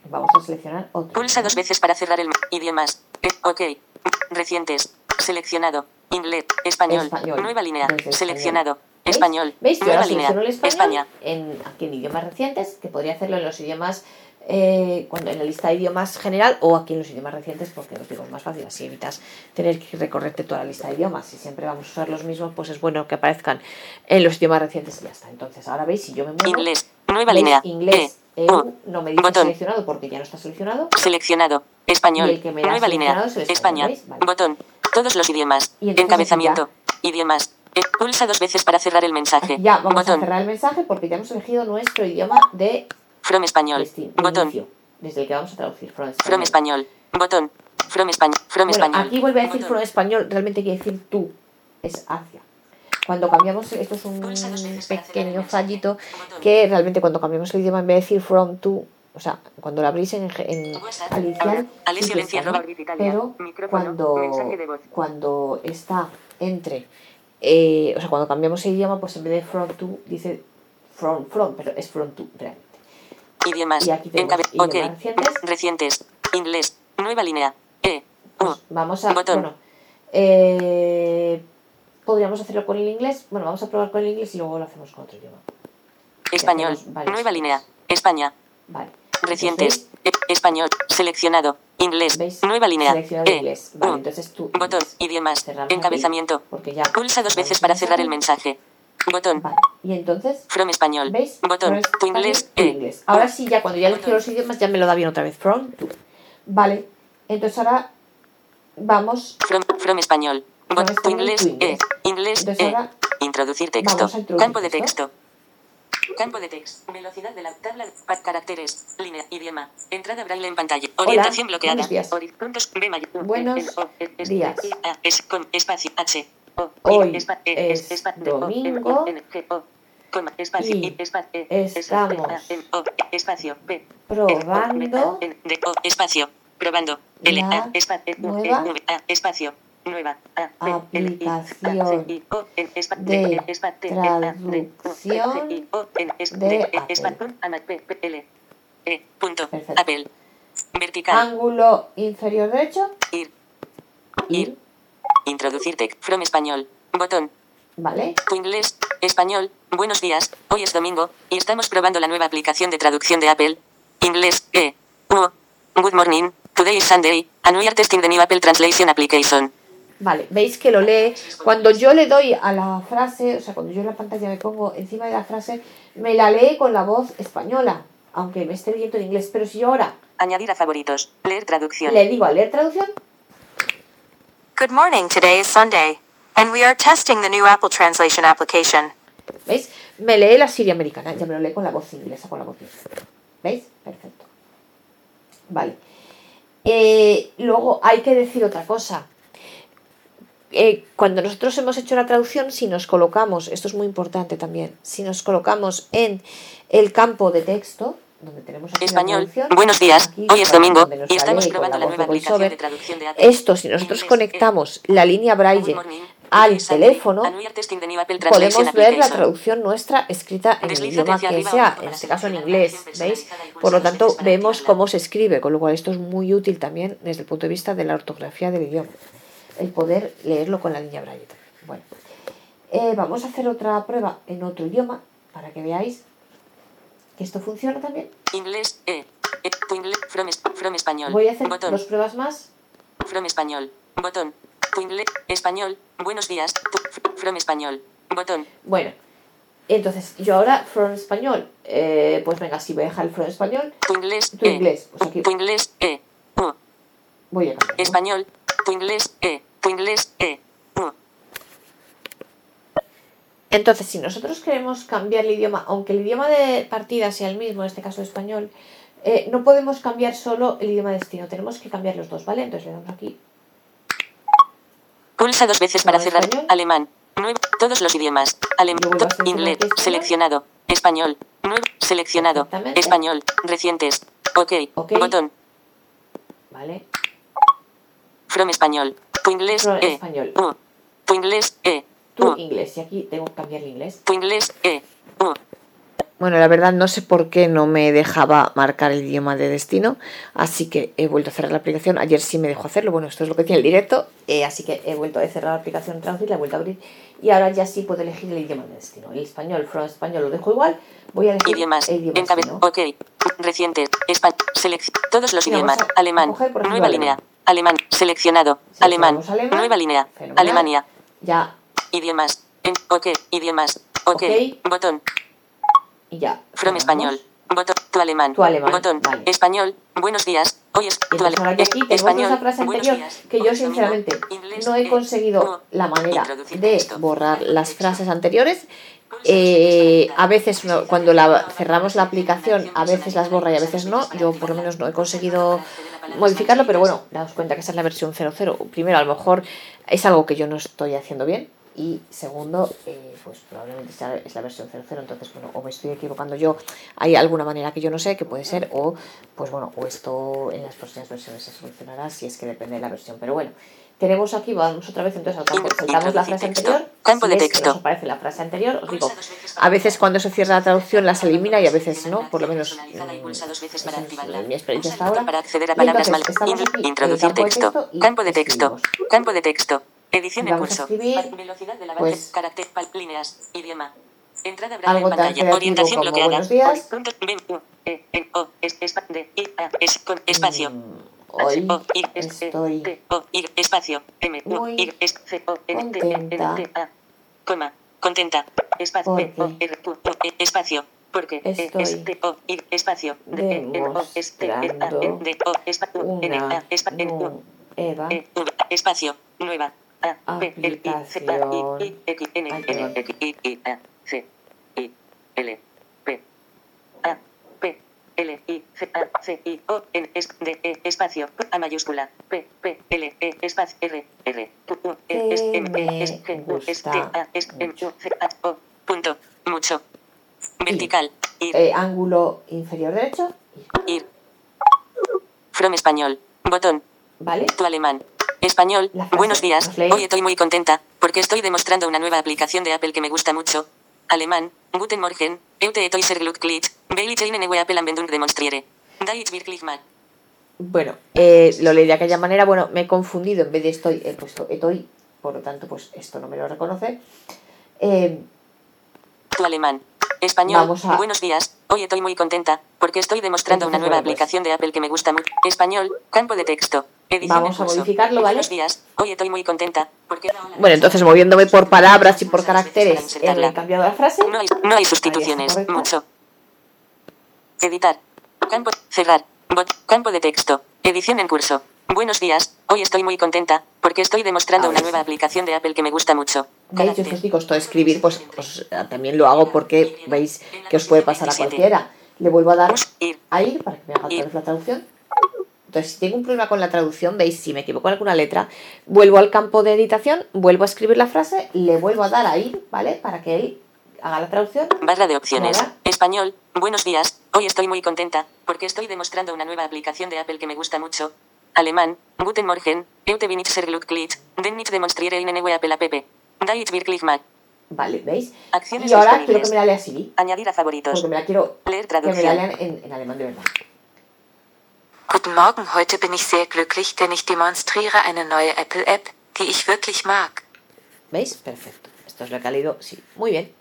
Vamos a seleccionar otro. Pulsa dos veces para cerrar el idiomas. E. Ok. Recientes. Seleccionado. Inglés. Español. Español. Nueva línea. Seleccionado. ¿Veis? Español. ¿Veis? Yo Nueva línea. el español España. En, aquí en idiomas recientes, que podría hacerlo en los idiomas, eh, cuando en la lista de idiomas general o aquí en los idiomas recientes, porque os digo, es más fácil, así evitas tener que recorrerte toda la lista de idiomas. Si siempre vamos a usar los mismos, pues es bueno que aparezcan en los idiomas recientes y ya está. Entonces, ahora veis, si yo me muevo, Inglés. Nueva ¿veis? línea. Inglés, E. EU, U. no me dice Botón. seleccionado porque ya no está seleccionado. Seleccionado. Español. Y el que me da Nueva línea. español, España. Vale. Botón. Todos los idiomas. Y Encabezamiento. Idiomas. E. Pulsa dos veces para cerrar el mensaje. Ya vamos Botón. a cerrar el mensaje porque ya hemos elegido nuestro idioma de From español. destino, de Botón. inicio, desde el que vamos a traducir. From From español. Botón. From español. From Bueno, español. aquí vuelve a decir Botón. from español, realmente quiere decir tú, es hacia. Cuando cambiamos, esto es un pequeño fallito, que realmente cuando cambiamos el idioma, en vez de decir from to, o sea, cuando lo abrís en, en al inicial, pero Micrófono, cuando, cuando está entre, eh, o sea, cuando cambiamos el idioma, pues en vez de from to, dice from, from, pero es from to, realmente. Idiomas. Y aquí tenemos Encabe- idiomas ok. recientes. Recientes. Inglés. Nueva línea. E. U. Pues vamos a. Botón. Bueno, eh, podríamos hacerlo con el inglés. Bueno, vamos a probar con el inglés y luego lo hacemos con otro idioma. Español. Nueva línea. España. Vale. Recientes. E- Español. Seleccionado. Inglés. ¿Veis? Nueva línea. Seleccionado E. inglés. Vale, U. entonces tú. Botón. Idiomas. Aquí, Encabezamiento. Porque ya. Pulsa dos veces para cerrar el mensaje. Botón. Vale. Y entonces. From español. ¿Veis? Botón. From Tu inglés. tu E. inglés. Ahora sí, ya cuando ya elegí los idiomas, ya me lo da bien otra vez. From. Vale. Entonces ahora vamos. From, from español. Bot- inglés. E. inglés. E. Introducir texto. Campo de texto. Campo de texto. Velocidad de la tabla. Caracteres. Línea. Idioma. Entrada braille en pantalla. Orientación bloqueada. días. Puntos. B mayor. Buenos E, días. I, A, S, con espacio. H. O, Hoy E, es domingo N, G, O, coma, espacio. y E, estamos E, probando. Probando. L, la E, E, nueva espacio. Nueva. Aplicación de E, E, traducción de E, E, punto. Apple. Vertical. Ángulo inferior derecho. Ir. Ir. Ir. Introducir text. From español. Botón. Vale. Tu inglés. Español. Buenos días. Hoy es domingo y estamos probando la nueva aplicación de traducción de Apple. Inglés. E. U. Good morning. Today is Sunday. And we are testing the new Apple Translation application. Vale, veis que lo lee. Cuando yo le doy a la frase, o sea, cuando yo en la pantalla me pongo encima de la frase, me la lee con la voz española, aunque me esté leyendo en inglés. Pero si yo ahora Añadir a favoritos. Leer traducción. le digo a leer traducción, Good morning, today is Sunday, and we are testing the new Apple Translation application. ¿veis? Me lee la Siria americana, ya me lo lee con la voz inglesa, con la voz inglesa. ¿Veis? Perfecto. Vale. Eh, luego hay que decir otra cosa. Eh, cuando nosotros hemos hecho la traducción, si nos colocamos, esto es muy importante también, si nos colocamos en el campo de texto, donde tenemos aquí Español. Buenos días. aquí, Hoy es domingo y estamos probando la nueva aplicación de traducción de esto, si nosotros conectamos la línea braille al teléfono, podemos ver la traducción nuestra escrita en el idioma que sea, en este caso en inglés, ¿veis? Por lo tanto, vemos cómo se escribe, con lo cual esto es muy útil también desde el punto de vista de la ortografía del idioma, el poder leerlo con la línea braille. Bueno, eh, vamos a hacer otra prueba en otro idioma para que veáis que esto funciona también. Inglés. E. E. Tu inglés. From, from español. Voy a hacer Botón. dos pruebas más. From español. Botón. Tu inglés. Español. Buenos días. Tu- from español. Botón. Bueno, entonces yo ahora, from español, eh, pues venga, si voy a dejar el from español, Tu inglés. tu E. inglés, pues aquí Tu inglés. E. U. voy a cambiar. ¿no? Español. Tu inglés. E. Tu inglés. E. U. Entonces, si nosotros queremos cambiar el idioma, aunque el idioma de partida sea el mismo, en este caso español, eh, no podemos cambiar solo el idioma de destino, tenemos que cambiar los dos, ¿vale? Entonces le damos aquí. Pulsa dos veces para ¿Como cerrar. español? Alemán. Nuevo. Todos los idiomas. Alemán. Inglés. Seleccionado. Español. Nuevo. Seleccionado. Español. Recientes. Ok. Ok. Botón. ¿Vale? From español. Tu inglés. From E. español. U. Tu inglés. E. Tu U. inglés, y aquí tengo que cambiar el inglés. Tu inglés. E. U. Bueno, la verdad no sé por qué no me dejaba marcar el idioma de destino, así que he vuelto a cerrar la aplicación. Ayer sí me dejó hacerlo, bueno, esto es lo que tiene el directo, eh, así que he vuelto a cerrar la aplicación, traducir, la he vuelto a abrir y ahora ya sí puedo elegir el idioma de destino. El español, from español lo dejo igual, voy a elegir Idiomas. el idioma destino. Ok. Recientes. Español. Selección. Todos los vamos idiomas. a Alemán. coger, ejemplo, Nueva alemán. línea. Alemán. Seleccionado. Alemán. Alemán. Nueva línea. Fenomenal. Alemania. Ya, Idiomas. En, ok. Idiomas. Ok. Ok. Botón. y ya. From español. Botón. Tu alemán. Tu alemán, Botón. vale. Español. Buenos días. Hoy es tu alemán. Español. esa frase Buenos anterior días. que yo sinceramente Inglés, no he conseguido la manera de borrar las frases anteriores. Eh, a veces no- cuando la, cerramos la aplicación a veces las borra y a veces no. Yo por lo menos no he conseguido modificarlo, pero bueno, daos cuenta que esa es la versión 00. Primero, a lo mejor es algo que yo no estoy haciendo bien. Y segundo, eh, pues probablemente sea, es la versión 00, entonces bueno, o me estoy equivocando yo, hay alguna manera que yo no sé que puede ser, o pues bueno, o esto en las próximas versiones se solucionará si es que depende de la versión. Pero bueno, tenemos aquí, vamos otra vez entonces al campo, saltamos la frase texto. anterior, Campo de texto. aparece la frase anterior, os digo, a veces cuando se cierra la traducción las elimina y a veces no, por lo menos veces mm, mi experiencia hasta ahora. Para acceder a palabras mal. en Introducir texto. Campo de texto. Campo de texto. Edición en curso. Velocidad del pues, avance. Carácter. pal- Líneas. Idioma. Entrada algo en tan pantalla. creativo Orientación bloqueada. buenos días. Punto, e, en, espacio. Hoy E, estoy espacio. Muy I, S, C, O, N, T, N, contenta T, A. Coma. Contenta. Espacio. Porque E. E, estoy T, O, I, espacio. D, E, N, O, S, T, E, A, N, D, O, espacio. N, una E, V, espacio. Nueva. A, L, I, C, A, C, I, O, N, S, D, E, espacio, A mayúscula, P, P, L, E, espacio, R, R, U, E, S, M, E, S, G, U, S, T, A, S, M, U, C, A, O, punto, mucho, vertical, ir, eh, ángulo inferior derecho, ir, from español, botón, ¿vale? tu alemán, Español. Buenos días. Hoy estoy muy contenta porque estoy demostrando una nueva aplicación de Apple que me gusta mucho. Alemán. Guten Morgen. Eute etoy sehr glücklich. Demonstriere. Bueno, eh, lo leí de aquella manera. Bueno, me he confundido. En vez de estoy, he puesto estoy. Por lo tanto, pues esto no me lo reconoce. Eh, Tu alemán. Español. A- Buenos días. Hoy estoy muy contenta porque estoy demostrando una nueva bueno, pues- aplicación de Apple que me gusta mucho. Español. Campo de texto. Vamos a modificarlo, ¿vale? Buenos días. Hoy estoy muy contenta porque bueno, entonces moviéndome por palabras y por caracteres, he cambiado la frase. No hay, no hay sustituciones. Mucho. Editar. Campo. Cerrar. Bot. Campo de texto. Edición en curso. Buenos días. Hoy estoy muy contenta porque estoy demostrando una nueva aplicación de Apple que me gusta mucho. ¿Veis? Yo os digo, esto de escribir, pues, pues, eh, también lo hago porque veis que os puede pasar a cualquiera. Le vuelvo a dar a ir para que me haga la traducción. Entonces, si tengo un problema con la traducción, veis, si me equivoco en alguna letra, vuelvo al campo de editación, vuelvo a escribir la frase, le vuelvo a dar a ir, ¿vale? Para que él haga la traducción. Barra de opciones. Español. Buenos días. Hoy estoy muy contenta porque estoy demostrando una nueva aplicación de Apple que me gusta mucho. Alemán. Guten Morgen. Eute bin ich sehr glücklich. Denn ich demonstriere eine neue Apple App. Da ich wirklich mag. Vale, ¿veis? Acciones Y ahora quiero que me la lea Siri, Añadir a favoritos. porque me la quiero Leer que me la traducción. lean en, en alemán de verdad. Guten Morgen, heute bin ich sehr glücklich, denn ich demonstriere eine neue Apple-App, die ich wirklich mag. ¿Veis? Perfecto. Esto es lo que ha leído. Sí, muy bien.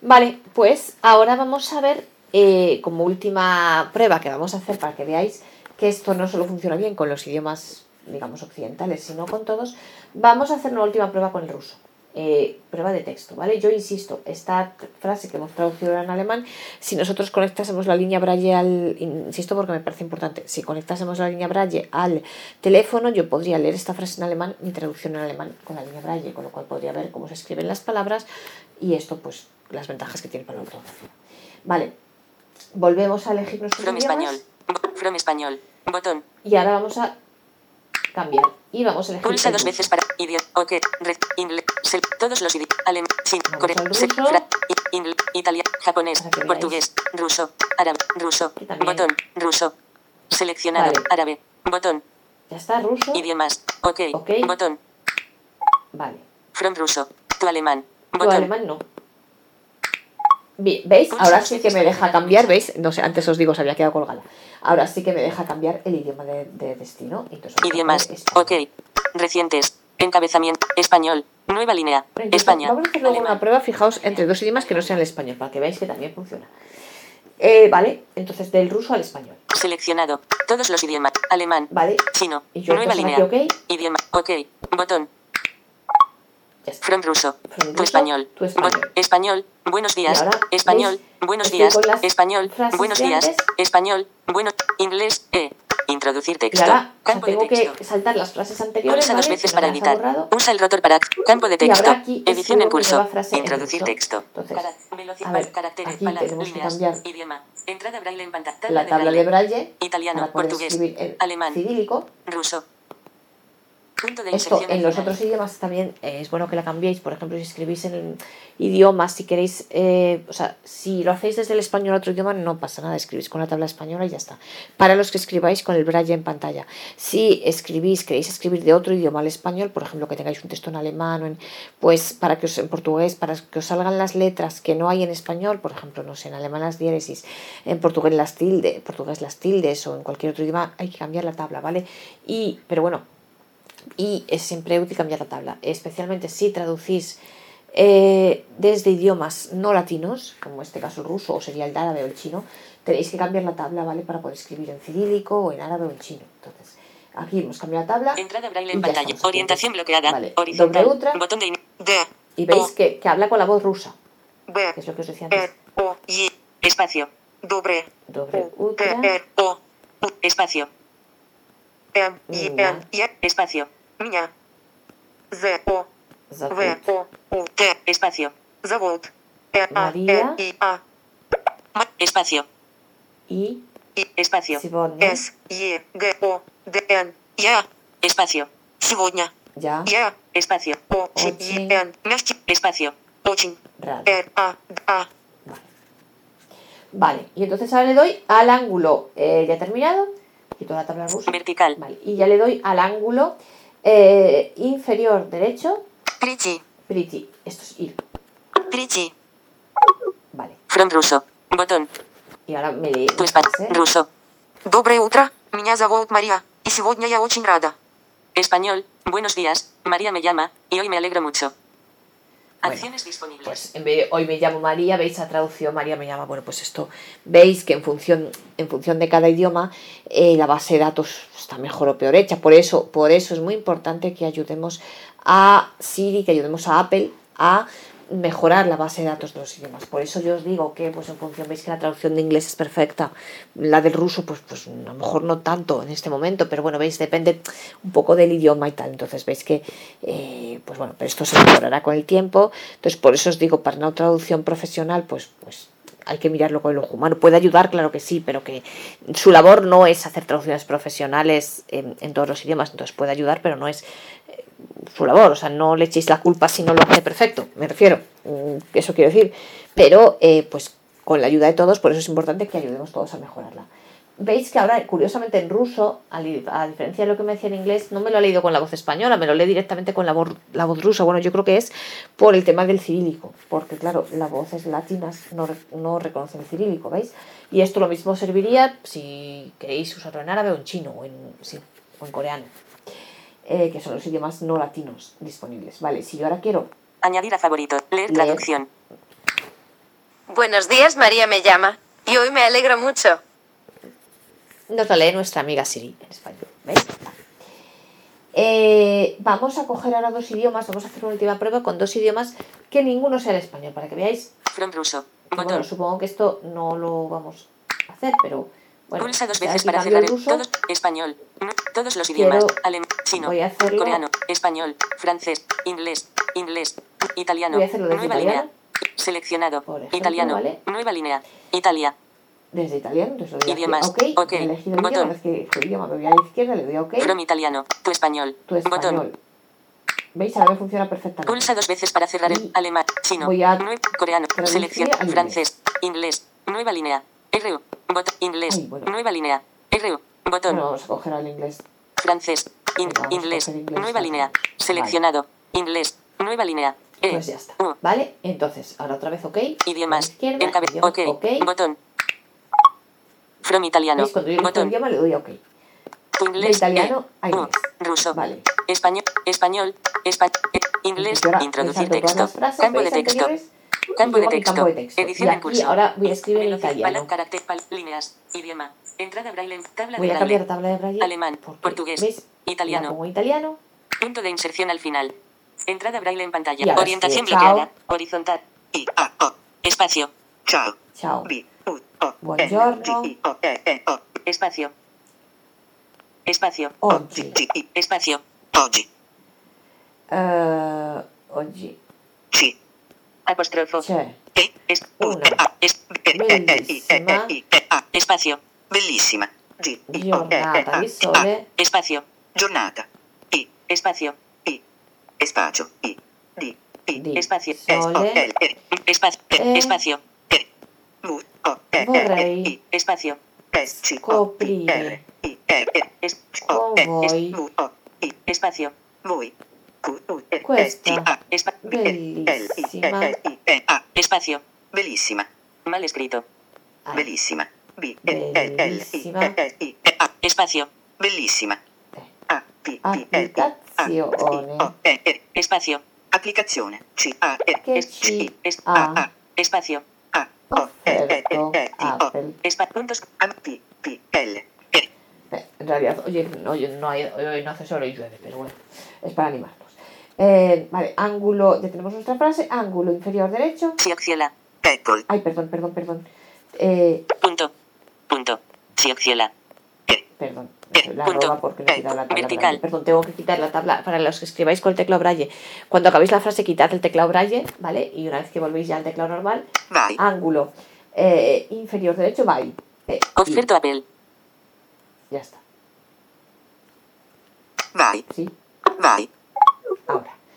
Vale, pues ahora vamos a ver eh, como última prueba que vamos a hacer para que veáis que esto no solo funciona bien con los idiomas, digamos, occidentales, sino con todos. Vamos a hacer una última prueba con el ruso. Eh, prueba de texto, ¿vale? Yo insisto, esta frase que hemos traducido en alemán, si nosotros conectásemos la línea Braille al, insisto porque me parece importante, si conectásemos la línea Braille al teléfono, yo podría leer esta frase en alemán, mi traducción en alemán con la línea Braille, con lo cual podría ver cómo se escriben las palabras y esto, pues, las ventajas que tiene para la ortografía. Vale, volvemos a elegir nuestros From idiomas español. Bo- From español. Botón. y ahora vamos a cambiar y vamos a elegir Pulsa dos veces para idioma. Ok. Red. Ingle. Sel. Todos los idiomas. Alemán. Chin. Vamos Corea. al se- ruso. fra- i- ingle, Italiano. Japonés. Portugués. Ruso. Árabe. Ruso. Botón. Ruso. Seleccionado. Vale. Árabe. Botón. Ya está, ruso. Idiomas. Ok. Ok. Botón. Vale. From ruso. Tu alemán. Tu Botón. alemán no. ¿Veis? Ahora sí que me deja cambiar, ¿veis? No sé, antes os digo, se había quedado colgada. Ahora sí que me deja cambiar el idioma de, de destino. Entonces, Idiomas. Ok. Recientes. Encabezamiento. Español. Nueva línea. Entonces, España. Vamos a hacer luego una prueba, fijaos, entre dos idiomas que no sean el español, para que veáis que también funciona. Eh, vale, entonces del ruso al español. Seleccionado. Todos los idiomas. Alemán. Vale, Chino. Y yo Nueva línea. Idioma. Ok. Botón. Ya está. From ruso. Tu ruso, español. tu español. Buenos días. Ahora, español. Buenos días. Español. Buenos de días. Español. Bueno. Inglés. E. Introducir texto. ahora o sea, Campo de texto. que saltar las frases anteriores. Pulsa dos ¿vale? veces Que para editar. Usa el rotor para campo de texto. Edición en curso. frase en Introducir ruso. texto. Entonces, Cara- veloci- a ver, caracteres, aquí palabras, tenemos que líneas, cambiar Idioma. Entrada braille en pantalla. la tabla de braille Italiano, para poder portugués, escribir en alemán. cirílico. Ruso. Punto de Esto en los final. otros idiomas también es bueno que la cambiéis. Por ejemplo, si escribís en idiomas, si queréis, eh, o sea, si lo hacéis desde el español a otro idioma, no pasa nada, escribís con la tabla española y ya está. Para los que escribáis con el braille en pantalla. Si escribís, queréis escribir de otro idioma al español, por ejemplo, que tengáis un texto en alemán o en, pues para que os en portugués, para que os salgan las letras que no hay en español, por ejemplo, no sé, en alemán las diéresis, en portugués las tildes, portugués las tildes o en cualquier otro idioma, hay que cambiar la tabla, ¿vale? Y, pero bueno, y es siempre útil cambiar la tabla, especialmente si traducís eh, desde idiomas no latinos, como en este caso el ruso o sería el árabe o el chino, tenéis que cambiar la tabla, ¿vale? Para poder escribir en cirílico o en árabe o en chino. Entonces, aquí hemos cambiado la tabla Entrada braille en pantalla. Orientación bloqueada. Vale, Horizontal. doble ultra. Botón de in- D, y veis que, que habla con la voz rusa, B, que es lo que os decía antes. R, O, Y, espacio. dobre, Doble T, ultra, R, O, Espacio. M, I, Mia. N, Y, Espacio. меня, Z, O, В, Zavut, O, U, T, Espacio. зовут, Р, А, Мария. Н, И, А, Espacio. y Espacio. Sivonia, С, Е, Г, О, Д, Н, Я, Espacio. сегодня, ya, Я, Espacio. Очень, Очень. И, Н, мягкий, Espacio. очень, raro. Р, А, Д, А, Vale, y entonces ahora le doy al ángulo, eh, ya terminado, quito la tabla rusa. Vertical. Vale, y ya le doy al ángulo Eh, inferior derecho, Прийти. pretty. Esto es ir. Прийти. Vale. From ruso. Botón. Y ahora me lee. Tu la español. frase. Ruso. Доброе утро, меня зовут Мария, и сегодня я очень рада. Español. Buenos días. María me llama, y hoy me alegro mucho. Bueno, Acciones disponibles. Pues en vez de hoy me llamo María, veis la traducción, María me llama, bueno, pues esto, veis que en función, en función de cada idioma, eh, la base de datos está mejor o peor hecha. Por eso, por eso es muy importante que ayudemos a Siri, que ayudemos a Apple a mejorar la base de datos de los idiomas. Por eso yo os digo que, pues en función, veis que la traducción de inglés es perfecta. La del ruso, pues, pues a lo mejor no tanto en este momento, pero bueno, veis, depende un poco del idioma y tal. Entonces veis que, eh, pues bueno, pero esto se mejorará con el tiempo. Entonces, por eso os digo, para una traducción profesional, pues, pues hay que mirarlo con el ojo humano. Puede ayudar, claro que sí, pero que su labor no es hacer traducciones profesionales en, en todos los idiomas. Entonces puede ayudar, pero no es eh, su labor. O sea, no le echéis la culpa si no lo hace perfecto, me refiero. Mm, Eso quiero decir. Pero, eh, pues con la ayuda de todos, por eso es importante que ayudemos todos a mejorarla. Veis que ahora, curiosamente, en ruso, a, diferencia de lo que me decía en inglés, no me lo he leído con la voz española, me lo leo directamente con la voz, la voz rusa. Bueno, yo creo que es por el tema del cirílico, porque claro, las voces latinas no, no reconocen el cirílico, ¿veis? Y esto lo mismo serviría si queréis usarlo en árabe o en chino, o sí, o en coreano, eh, que son los idiomas no latinos disponibles. Vale, si yo ahora quiero Añadir a favorito. Leer Leer. traducción. Buenos días, María me llama. Y hoy me alegro mucho. Nos lo lee nuestra amiga Siri en español. ¿Veis? Eh, vamos a coger ahora dos idiomas. Vamos a hacer una última prueba con dos idiomas que ninguno sea el español, para que veáis. From ruso. bueno, supongo que esto no lo vamos a hacer, pero bueno. Pulsa dos veces para cerrar el ruso. todos, español. No, todos los idiomas. Alemán, chino, voy a hacerlo- coreano, español, francés, inglés, inglés, italiano. Voy a hacerlo desde nueva italiano. línea. Seleccionado. Ejemplo, italiano. ¿vale? Nueva línea. Italia. Desde italiano, entonces lo Idiomas. OK. OK. He elegido el Botón. idioma, que idioma me voy a la izquierda, le doy a OK. From italiano. Tu español. Tu español. Botón. ¿Veis? Ahora me funciona perfectamente. Pulsa dos veces para cerrar el Y alemán, chino, voy a coreano, selección, francés, inglés, nueva línea, RU, botón, inglés, Ay, bueno. nueva línea, RU, botón, Bueno, vamos a coger al inglés. francés, in- inglés, inglés nueva línea, seleccionado, inglés, nueva línea, E, Pues ya está. U, ¿Vale? Entonces, ahora otra vez OK. idiomas, izquierda, encabe- idioma, ok, OK. botón, from italiano, ¿Veis? Cuando yo botón, idioma le doy OK. tu inglés, italiano E, a U, ruso, Vale. español, español, espa- eh, inglés, introducir texto, campo de texto, anteriores, Campo de texto. campo de texto. Edición Y en curso. ahora voy a escribir en italiano. carácter, pal- líneas, idioma, entrada braille, tabla Voy de a cambiar tabla de braille. Alemán, porque, portugués, italiano. La pongo italiano. punto de inserción al final. Entrada braille en pantalla. Orientación chao. bloqueada. Horizontal. I, A, O. Espacio. Ciao. Chao. B U O Buongiorno. E E O Espacio. Espacio. Oggi. Espacio. Oggi. Eh, oggi Apóstrofo. c'è E S U Una. A S E E E I E E E A Espacio. Bellissima. G I O E E giornata A di A sole. Espacio. Giornata. I Espacio. I Espacio I D I Di Espacio. S O sole. L E Espacio. Eh. Espacio. E V O E E Vorrei I Espacio. S C O I scoprire R I E E Es- O con E voi V O I Espacio. voi Q U E S T questa A Espa- B L I E bellissima L I E A espacio. Bellissima. Mal escrito. ah, Bellissima. B L L I Bellissima. E L I E A Espacio. Bellissima. eh, A P P L I A Applicazione. O E R Espacio. Applicazione C A I Es- A Espacio. A O E E E E puntos. P P L en realidad, oye, no, oye, no hay, hoy no hace sol y llueve, pero bueno, es para animarnos. Eh, vale, ángulo, ya tenemos nuestra frase, ángulo inferior derecho. Sioxiela. Apple Ay, perdón, perdón, perdón. Eh, Punto. Punto. Sioxiela. perdón, Eh, la punto. porque no he quitado la tabla vertical. braille. Perdón, tengo que quitar la tabla para los que escribáis con el teclado braille. Cuando acabéis la frase, quitad el teclado braille, ¿vale? Y una vez que volvéis ya al teclado normal, ángulo eh, inferior derecho, va ahí. Oferto Apple. ya está, Vai ¿sí? Ahora.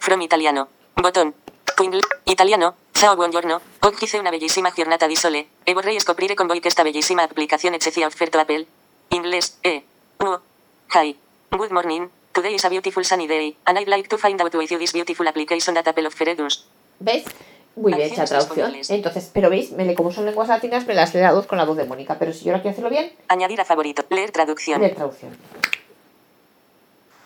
From italiano. Botón. Tu ingle- Italiano. Ciao buongiorno. Oggi c'è una bellissima giornata di sole. E vorrei scoprire con voi questa bellissima applicazione che sia offerto Apple. Inglés. E. U. Hi. Good morning. Today is a beautiful sunny day, and I'd like to find out with you this beautiful application that Apple offers us. ¿Veis? Muy bien hecha traducción. Entonces, pero veis, me le, como son lenguas latinas, me las leo a dos con la voz de Mónica. Pero si yo ahora quiero hacerlo bien, Añadir a favorito. Leer traducción. leer traducción.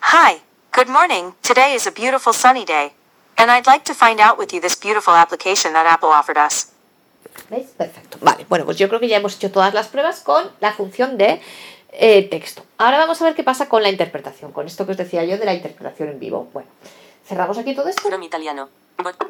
Hi, good morning. Today is a beautiful sunny day, and I'd like to find out with you this beautiful application that Apple offered us. ¿Veis? Perfecto. Vale, bueno, pues yo creo que ya hemos hecho todas las pruebas con la función de eh, texto. Ahora vamos a ver qué pasa con la interpretación, con esto que os decía yo de la interpretación en vivo. Bueno, cerramos aquí todo esto. From italiano.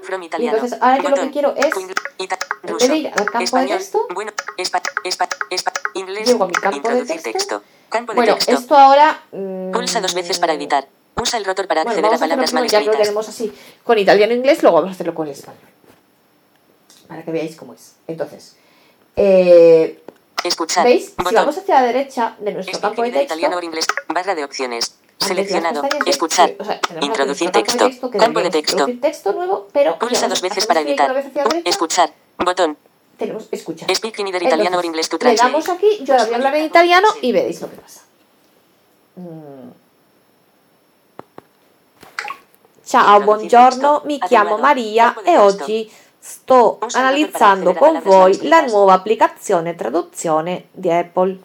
From italiano. entonces, ahora yo lo que quiero es, en vez de ir al campo de texto, Bueno, espa, espa, espa, inglés. llego a mi campo de texto. texto. Campo de Bueno, texto. esto ahora... mm, Pulsa dos veces para editar. Usa el rotor para Bueno, acceder a palabras mal primero, ya lo escritas. tenemos así con italiano e inglés, luego vamos a hacerlo con español. Para que veáis cómo es. Entonces, eh, Escuchar. ¿veis? Si Botón. vamos hacia la derecha de nuestro campo de Escribir texto, italiano o inglés. Barra de opciones. de las Seleccionado. de- Escuchar. sí, o sea, Introducir nuestro campo texto. que Campo de texto. Texto nuevo, pero Pulsa dos veces para editar. Escuchar. Botón. tenemos escuchar. Speak in either italiano or English to le damos aquí, yo ahora voy a hablar en italiano y veréis lo que pasa. Mm. Ciao, buongiorno, mi chiamo Attenuado. Maria e oggi sto analizzando con voi la nuova applicazione traduzione di Apple.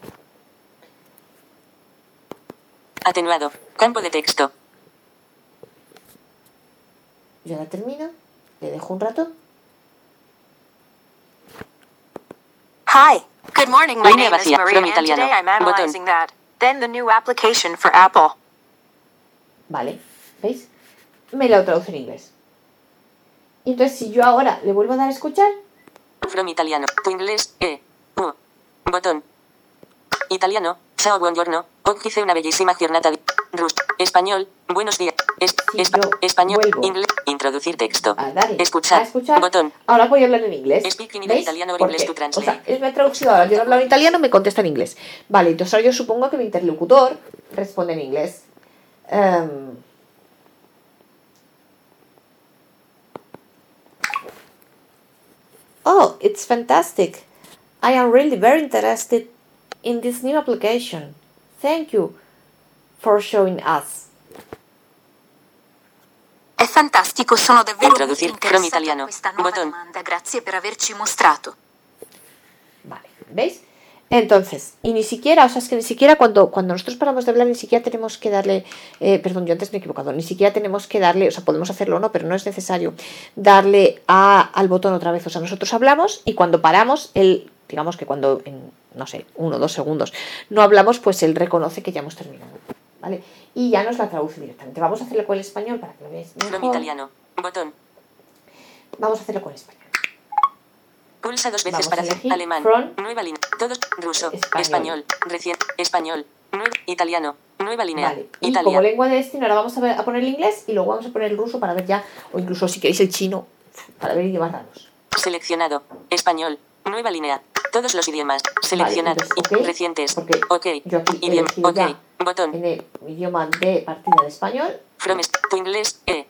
Atenuado. Campo de texto. Yo la termino, le dejo un rato. Hi, good morning. My Línea name is vacía, Maria, from and italiano. today I'm Botón. analyzing that. Then the new application for Apple. Vale, ¿veis? Me lo traduce en inglés. Y entonces si yo ahora le vuelvo a dar a escuchar, From italiano. Tu inglés. E. U. Botón. Italiano. Ciao buongiorno. Hoy hice una bellísima jornada de... Rus. Español. Buenos días. Es, Si espa- español. Inglés. Introducir texto. a darle Escuchar. a escuchar, Botón. ahora voy a hablar en inglés. Speak in. Italiano or English to O sea, translate. me ha traducido ahora, yo he hablado en italiano, me contesta en inglés. Vale, entonces ahora yo supongo que mi interlocutor responde en inglés. Em, Oh, it's fantastic. I am really very interested in this new application. Thank you for showing us. È fantastico, sono davvero interessata a italiano. questa nuova Botón. domanda. Grazie per averci mostrato. Vale, ¿veis? Entonces, y ni siquiera, o sea, es que ni siquiera cuando, cuando nosotros paramos de hablar, ni siquiera tenemos que darle, eh, perdón, yo antes me he equivocado, ni siquiera tenemos que darle, o sea, podemos hacerlo o no, pero no es necesario darle a, al botón otra vez. O sea, nosotros hablamos y cuando paramos, él, digamos que cuando en, no sé, uno o dos segundos no hablamos, pues él reconoce que ya hemos terminado. ¿Vale? Y ya nos la traduce directamente. Vamos a hacerlo con el español para que lo veáis mejor. italiano. Botón. Vamos a hacerlo con el español. Pulsa dos veces Vamos para hacer alemán. from. Nueva línea. Todos. Ruso. Español. Español. Recién. Español. Nuevo. Italiano. Nueva línea. Vale, y como lengua de destino ahora vamos a, ver- a poner el inglés y luego vamos a poner el ruso para ver ya, o incluso si queréis el chino, para ver idiomas raros. Seleccionado. Español. Nueva línea. Todos los idiomas. Seleccionado. entonces, Y- ok, Recientes. porque Ok. yo aquí Idioma. Ok. Botón. En el idioma de partida de español, From tu inglés. E.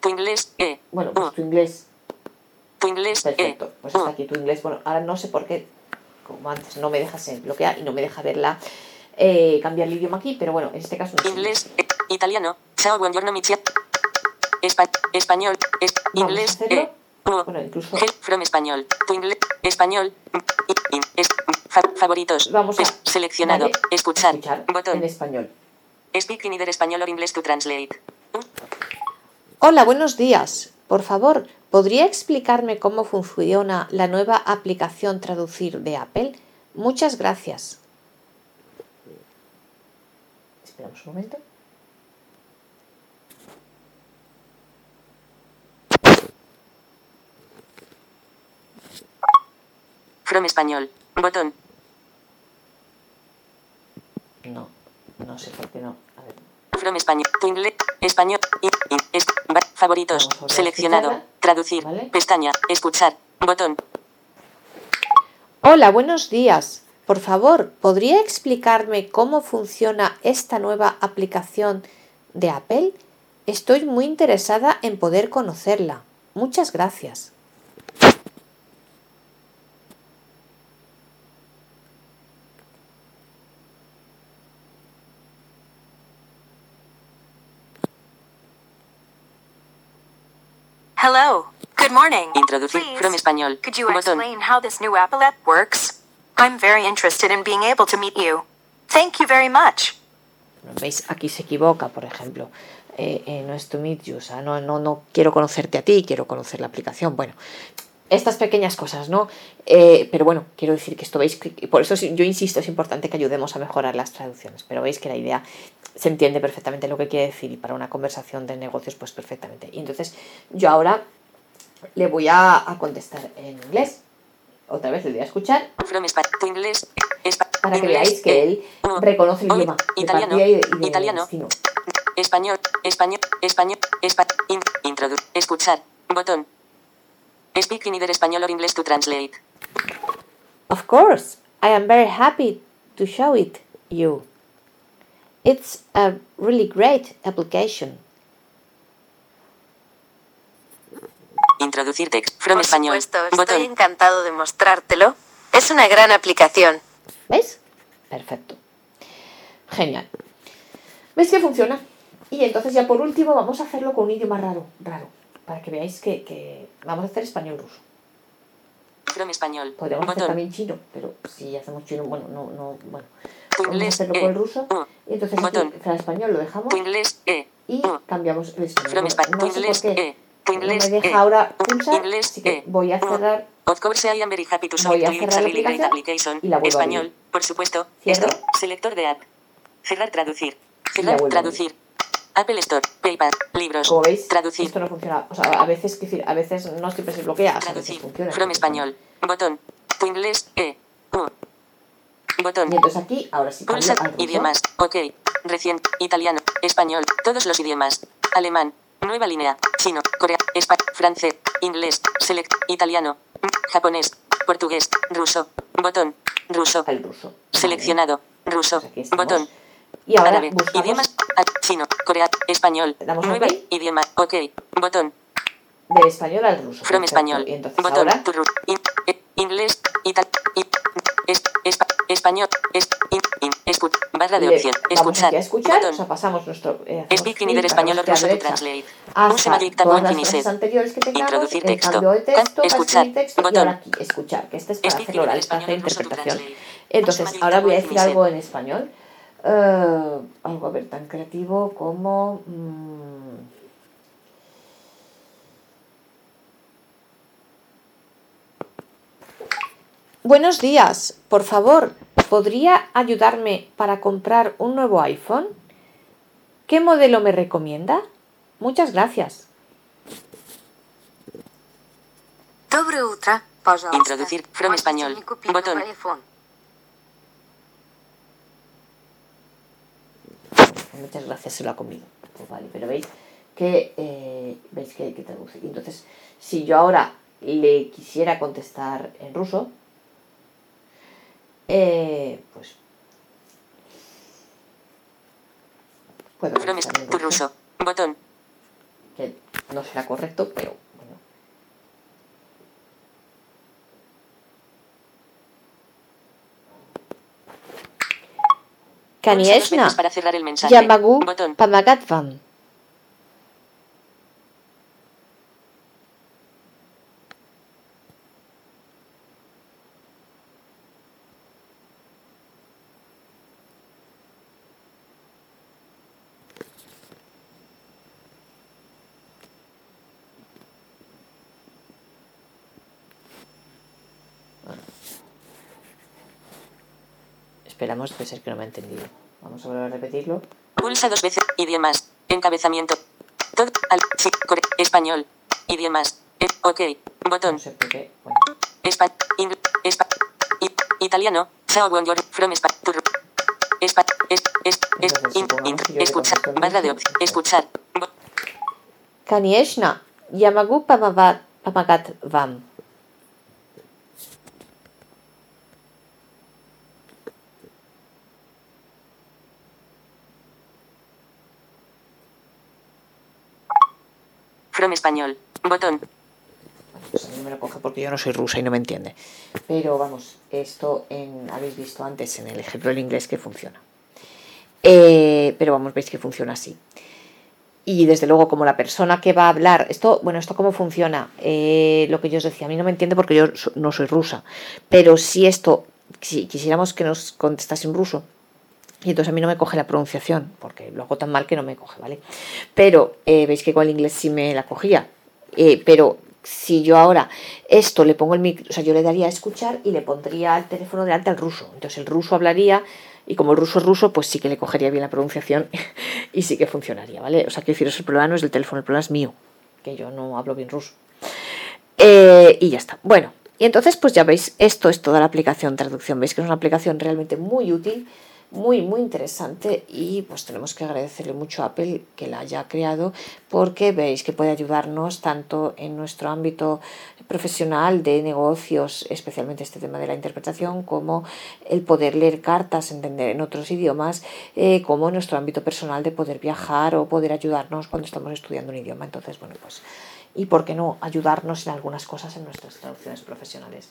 Tu inglés. E. bueno, pues tu inglés, Tu inglés. perfecto, E. pues está aquí tu inglés. Bueno, ahora no sé por qué, como antes, no me deja se bloquea y no me deja verla, eh, cambiar el idioma aquí, pero bueno, en este caso no Inglés. E. Italiano. Ciao buongiorno mi Español. Es- inglés. E. U. Bueno, incluso from español. Tu inglés. Español. In- es- fa- favoritos. vamos a Es- seleccionado. darle a Escuchar. escuchar Botón. en español. Speak in either español or English to translate. Hola, buenos días. Por favor, ¿podría explicarme cómo funciona la nueva aplicación Traducir de Apple? Muchas gracias. Esperamos un momento. From español. Botón. No, no sé por qué no. A ver, From español. Tu inglés. Español. in- in- es- favoritos. Seleccionado. Traducir. Vale. Pestaña. Escuchar. Botón. Hola, buenos días. Por favor, ¿podría explicarme cómo funciona esta nueva aplicación de Apple? Estoy muy interesada en poder conocerla. Muchas gracias. Hello. Good morning. Introducir. Please, From español. Could you Botón. explain how this new Apple app works? I'm very interested in being able to meet you. Thank you very much. ¿Veis? Aquí se equivoca, por ejemplo. Eh, eh, no es to meet you, o sea, no, no, no quiero conocerte a ti, quiero conocer la aplicación. Bueno, estas pequeñas cosas, ¿no? Eh, pero bueno, quiero decir que esto veis, que, por eso yo insisto, es importante que ayudemos a mejorar las traducciones, pero veis que la idea se entiende perfectamente lo que quiere decir y para una conversación de negocios, pues perfectamente. Y entonces yo ahora le voy a, a contestar en inglés. Otra vez le voy a escuchar para que veáis que eh, él reconoce el idioma de italiano, partida y de, y de italiano, destino. español, español, español, español, escuchar, botón. Speak in either español or English to translate. Of course, I am very happy to show it you. It's a really great application. Introducir text. From Por español. supuesto, estoy Botón. encantado de mostrártelo. Es una gran aplicación. ¿Veis? Perfecto. Genial. ¿Veis que funciona? Y entonces ya por último vamos a hacerlo con un idioma raro, raro, para que veáis que, que vamos a hacer español ruso. From español. Podríamos hacer Botón. también chino, pero si hacemos chino, bueno, no, no, bueno. Tu Vamos a inglés. hacerlo eh, con el ruso. Y entonces Botón. español lo dejamos Tu inglés. Eh. y cambiamos el español. From no sé inglés. por qué Eh. Tu inglés. no me deja eh, ahora u. pulsar, Inglés. así que eh, voy a cerrar Of course I am very happy to show a you. A application. y la vuelvo a Español, abrir. por supuesto. Cierro. Esto. Selector de app. Cerrar traducir. Cerrar a traducir. Apple Store. PayPal. Libros. Como veis, Traducir. esto no funciona. O sea, a veces, decir, a veces no siempre se bloquea, Traducir. funciona. From español. Botón. Tu inglés. E. U. Botón. Y entonces aquí, ahora sí Pulsa idiomas. Ok. Recién. Italiano. Español. Todos los idiomas. Alemán. Nueva línea. Chino. Corea. Español. Francés. Inglés. Select. Italiano. Japonés. Portugués. Ruso. Botón. Ruso. Al ruso. Seleccionado. Ruso. Pues. Botón. Y ahora Árabe. buscamos Idiomas. Chino. Corea. Español. Damos Nueva. OK. Idioma. Ok. Botón. del español al ruso. From perfecto. español. Y entonces Botón. ahora tu in- eh, inglés. Ital. i- es- espa- español. Es, in- in- escu- barra de opción. Escuchar. escuchar, Botón. o sea, pasamos nuestro... eh, Speak in español o ruso to translate. Use magic tab it. que tengamos, Introducir texto. texto, Escuchar. texto, y Botón. ahora aquí, escuchar, que este es para Speak hacerlo oral, para hacer interpretación. Entonces, ahora voy a decir algo it. en español. Eh, algo a ver tan creativo como mmm, Buenos días, por favor, ¿podría ayudarme para comprar un nuevo iPhone? ¿Qué modelo me recomienda? Muchas gracias. Introducir from español. Botón. Muchas gracias, se lo ha comido. Pues vale, pero veis que eh, veis que hay que traducir. Entonces, si yo ahora le quisiera contestar en ruso, eh, pues puedo ruso. Botón. que no será correcto, pero Конечно, veces para cerrar el mensaje. я могу Botón. помогать вам. Esperamos, puede ser que no me ha entendido. Vamos a volver a repetirlo. Pulsa dos veces. Idiomas. Encabezamiento. Todo. Al. Sí. Core. Español. Idiomas. Eh, ok. Botón. No sé por qué. Bueno, Espa. Ing. Espa. i- italiano. Sao bonjour. From Espa. Tu. Espa. Es. Es. Es. Entonces, in- supongamos intro- que yo le escuchar. contesto en Barra de ruso. opción. Escuchar. Bo- Конечно, я могу помогать, помогать вам. From español. Botón. Pues a mí me lo coge porque yo no soy rusa y no me entiende. Pero vamos, esto en, habéis visto antes en el ejemplo del inglés que funciona. Eh, pero vamos, veis que funciona así. y desde luego como la persona que va a hablar, esto, bueno, esto cómo funciona, Eh, lo que yo os decía, a mí no me entiende porque yo no soy rusa, pero si esto, si quisiéramos que nos contestase en ruso, y entonces a mí no me coge la pronunciación, porque lo hago tan mal que no me coge, ¿vale? Pero eh, veis que con el inglés sí me la cogía. Eh, pero si yo ahora esto le pongo el micro, o sea, yo le daría a escuchar y le pondría el teléfono delante al ruso. Entonces el ruso hablaría y como el ruso es ruso, pues sí que le cogería bien la pronunciación [LAUGHS] y sí que funcionaría, ¿vale? O sea, que deciros, el problema no es del teléfono, el problema es mío, que yo no hablo bien ruso. Eh, y ya está. Bueno, y entonces pues ya veis, esto es toda la aplicación traducción. Veis que es una aplicación realmente muy útil, muy, muy interesante y pues tenemos que agradecerle mucho a Apple que la haya creado porque veis que puede ayudarnos tanto en nuestro ámbito profesional de negocios, especialmente este tema de la interpretación, como el poder leer cartas, entender en otros idiomas, eh, como en nuestro ámbito personal de poder viajar o poder ayudarnos cuando estamos estudiando un idioma. Entonces, bueno, pues y por qué no ayudarnos en algunas cosas en nuestras traducciones profesionales.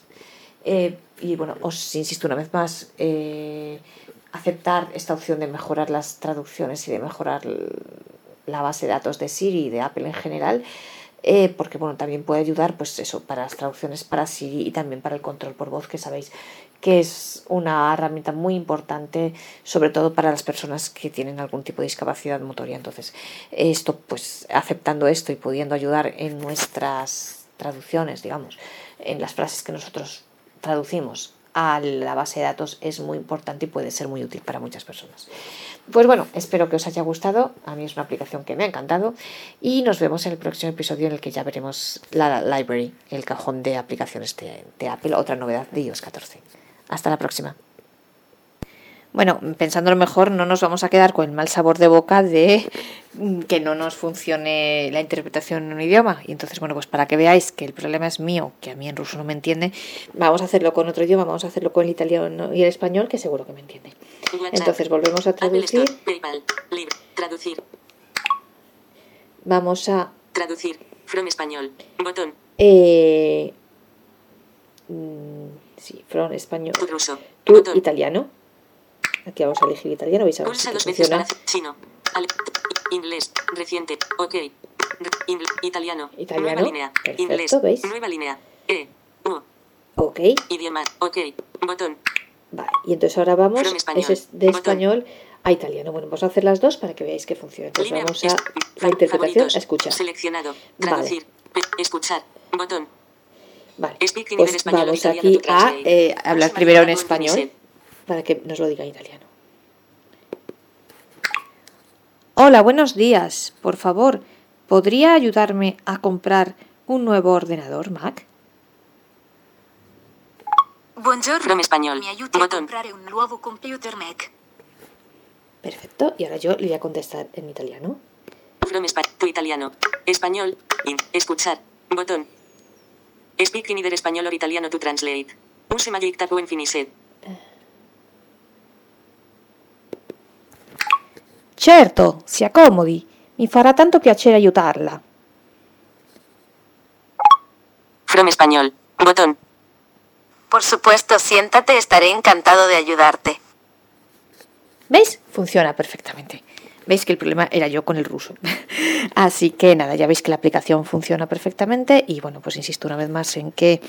Eh, y bueno, os insisto una vez más, eh, aceptar esta opción de mejorar las traducciones y de mejorar la base de datos de Siri y de Apple en general, eh, porque bueno, también puede ayudar pues eso para las traducciones para Siri y también para el control por voz, que sabéis que es una herramienta muy importante, sobre todo para las personas que tienen algún tipo de discapacidad motoria. Entonces, esto, pues aceptando esto y pudiendo ayudar en nuestras traducciones, digamos, en las frases que nosotros traducimos a la base de datos es muy importante y puede ser muy útil para muchas personas. Pues bueno, espero que os haya gustado. A mí es una aplicación que me ha encantado y nos vemos en el próximo episodio en el que ya veremos la library, el cajón de aplicaciones de, Apple, otra novedad de iOS 14. Hasta la próxima. Bueno, pensándolo mejor, no nos vamos a quedar con el mal sabor de boca de mm, que no nos funcione la interpretación en un idioma. Y entonces, bueno, pues para que veáis que el problema es mío, que a mí en ruso no me entiende, vamos a hacerlo con otro idioma, vamos a hacerlo con el italiano y el español, que seguro que me entiende. Entonces volvemos a traducir. Traducir, Vamos a traducir, from español, botón, eh, mm, sí, from español, ruso, botón, italiano. Aquí vamos a elegir italiano, veis a ver si dos veces para chino, ale- inglés, reciente, ok, Re- italiano, Italiano, nueva línea, perfecto, inglés, ¿veis? nueva línea, e, u, Ok, idioma, ok, botón, vale. Y entonces ahora vamos, ese es de botón. español a italiano. Bueno, vamos a hacer las dos para que veáis que funciona. Entonces línea, vamos a la interpretación, a escuchar. seleccionado, Vale. traducir, pe- escuchar, botón, Vale, pues vamos aquí a eh, hablar primero en español. Inset. Para que nos lo diga en italiano. Hola, buenos días. Por favor, ¿podría ayudarme a comprar un nuevo ordenador Mac? Buongiorno. From español, Mi aiuti a botón, comprare un nuovo computer Mac. Perfecto, y ahora yo le voy a contestar en italiano. From tu italiano. Español. In. Escuchar. Botón. Speak in either español or italiano to translate. Use magic tap when finished. Certo, si accomodi. Mi farà tanto piacere aiutarla. From español. Botón. Por supuesto, siéntate, estaré encantado de ayudarte. ¿Veis? Funciona perfectamente. Veis que el problema era yo con el ruso. [LAUGHS] Así que nada, ya veis que la aplicación funciona perfectamente y bueno, pues insisto una vez más en que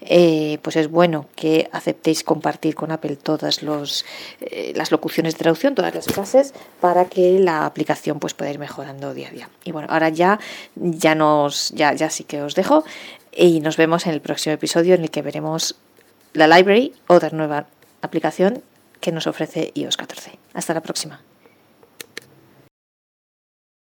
eh, pues es bueno que aceptéis compartir con Apple todas eh, las locuciones de traducción, todas las frases, para que la aplicación pues pueda ir mejorando día a día. Y bueno, ahora ya, ya nos, ya, ya sí que os dejo y nos vemos en el próximo episodio en el que veremos la library, otra nueva aplicación que nos ofrece iOS 14. Hasta la próxima.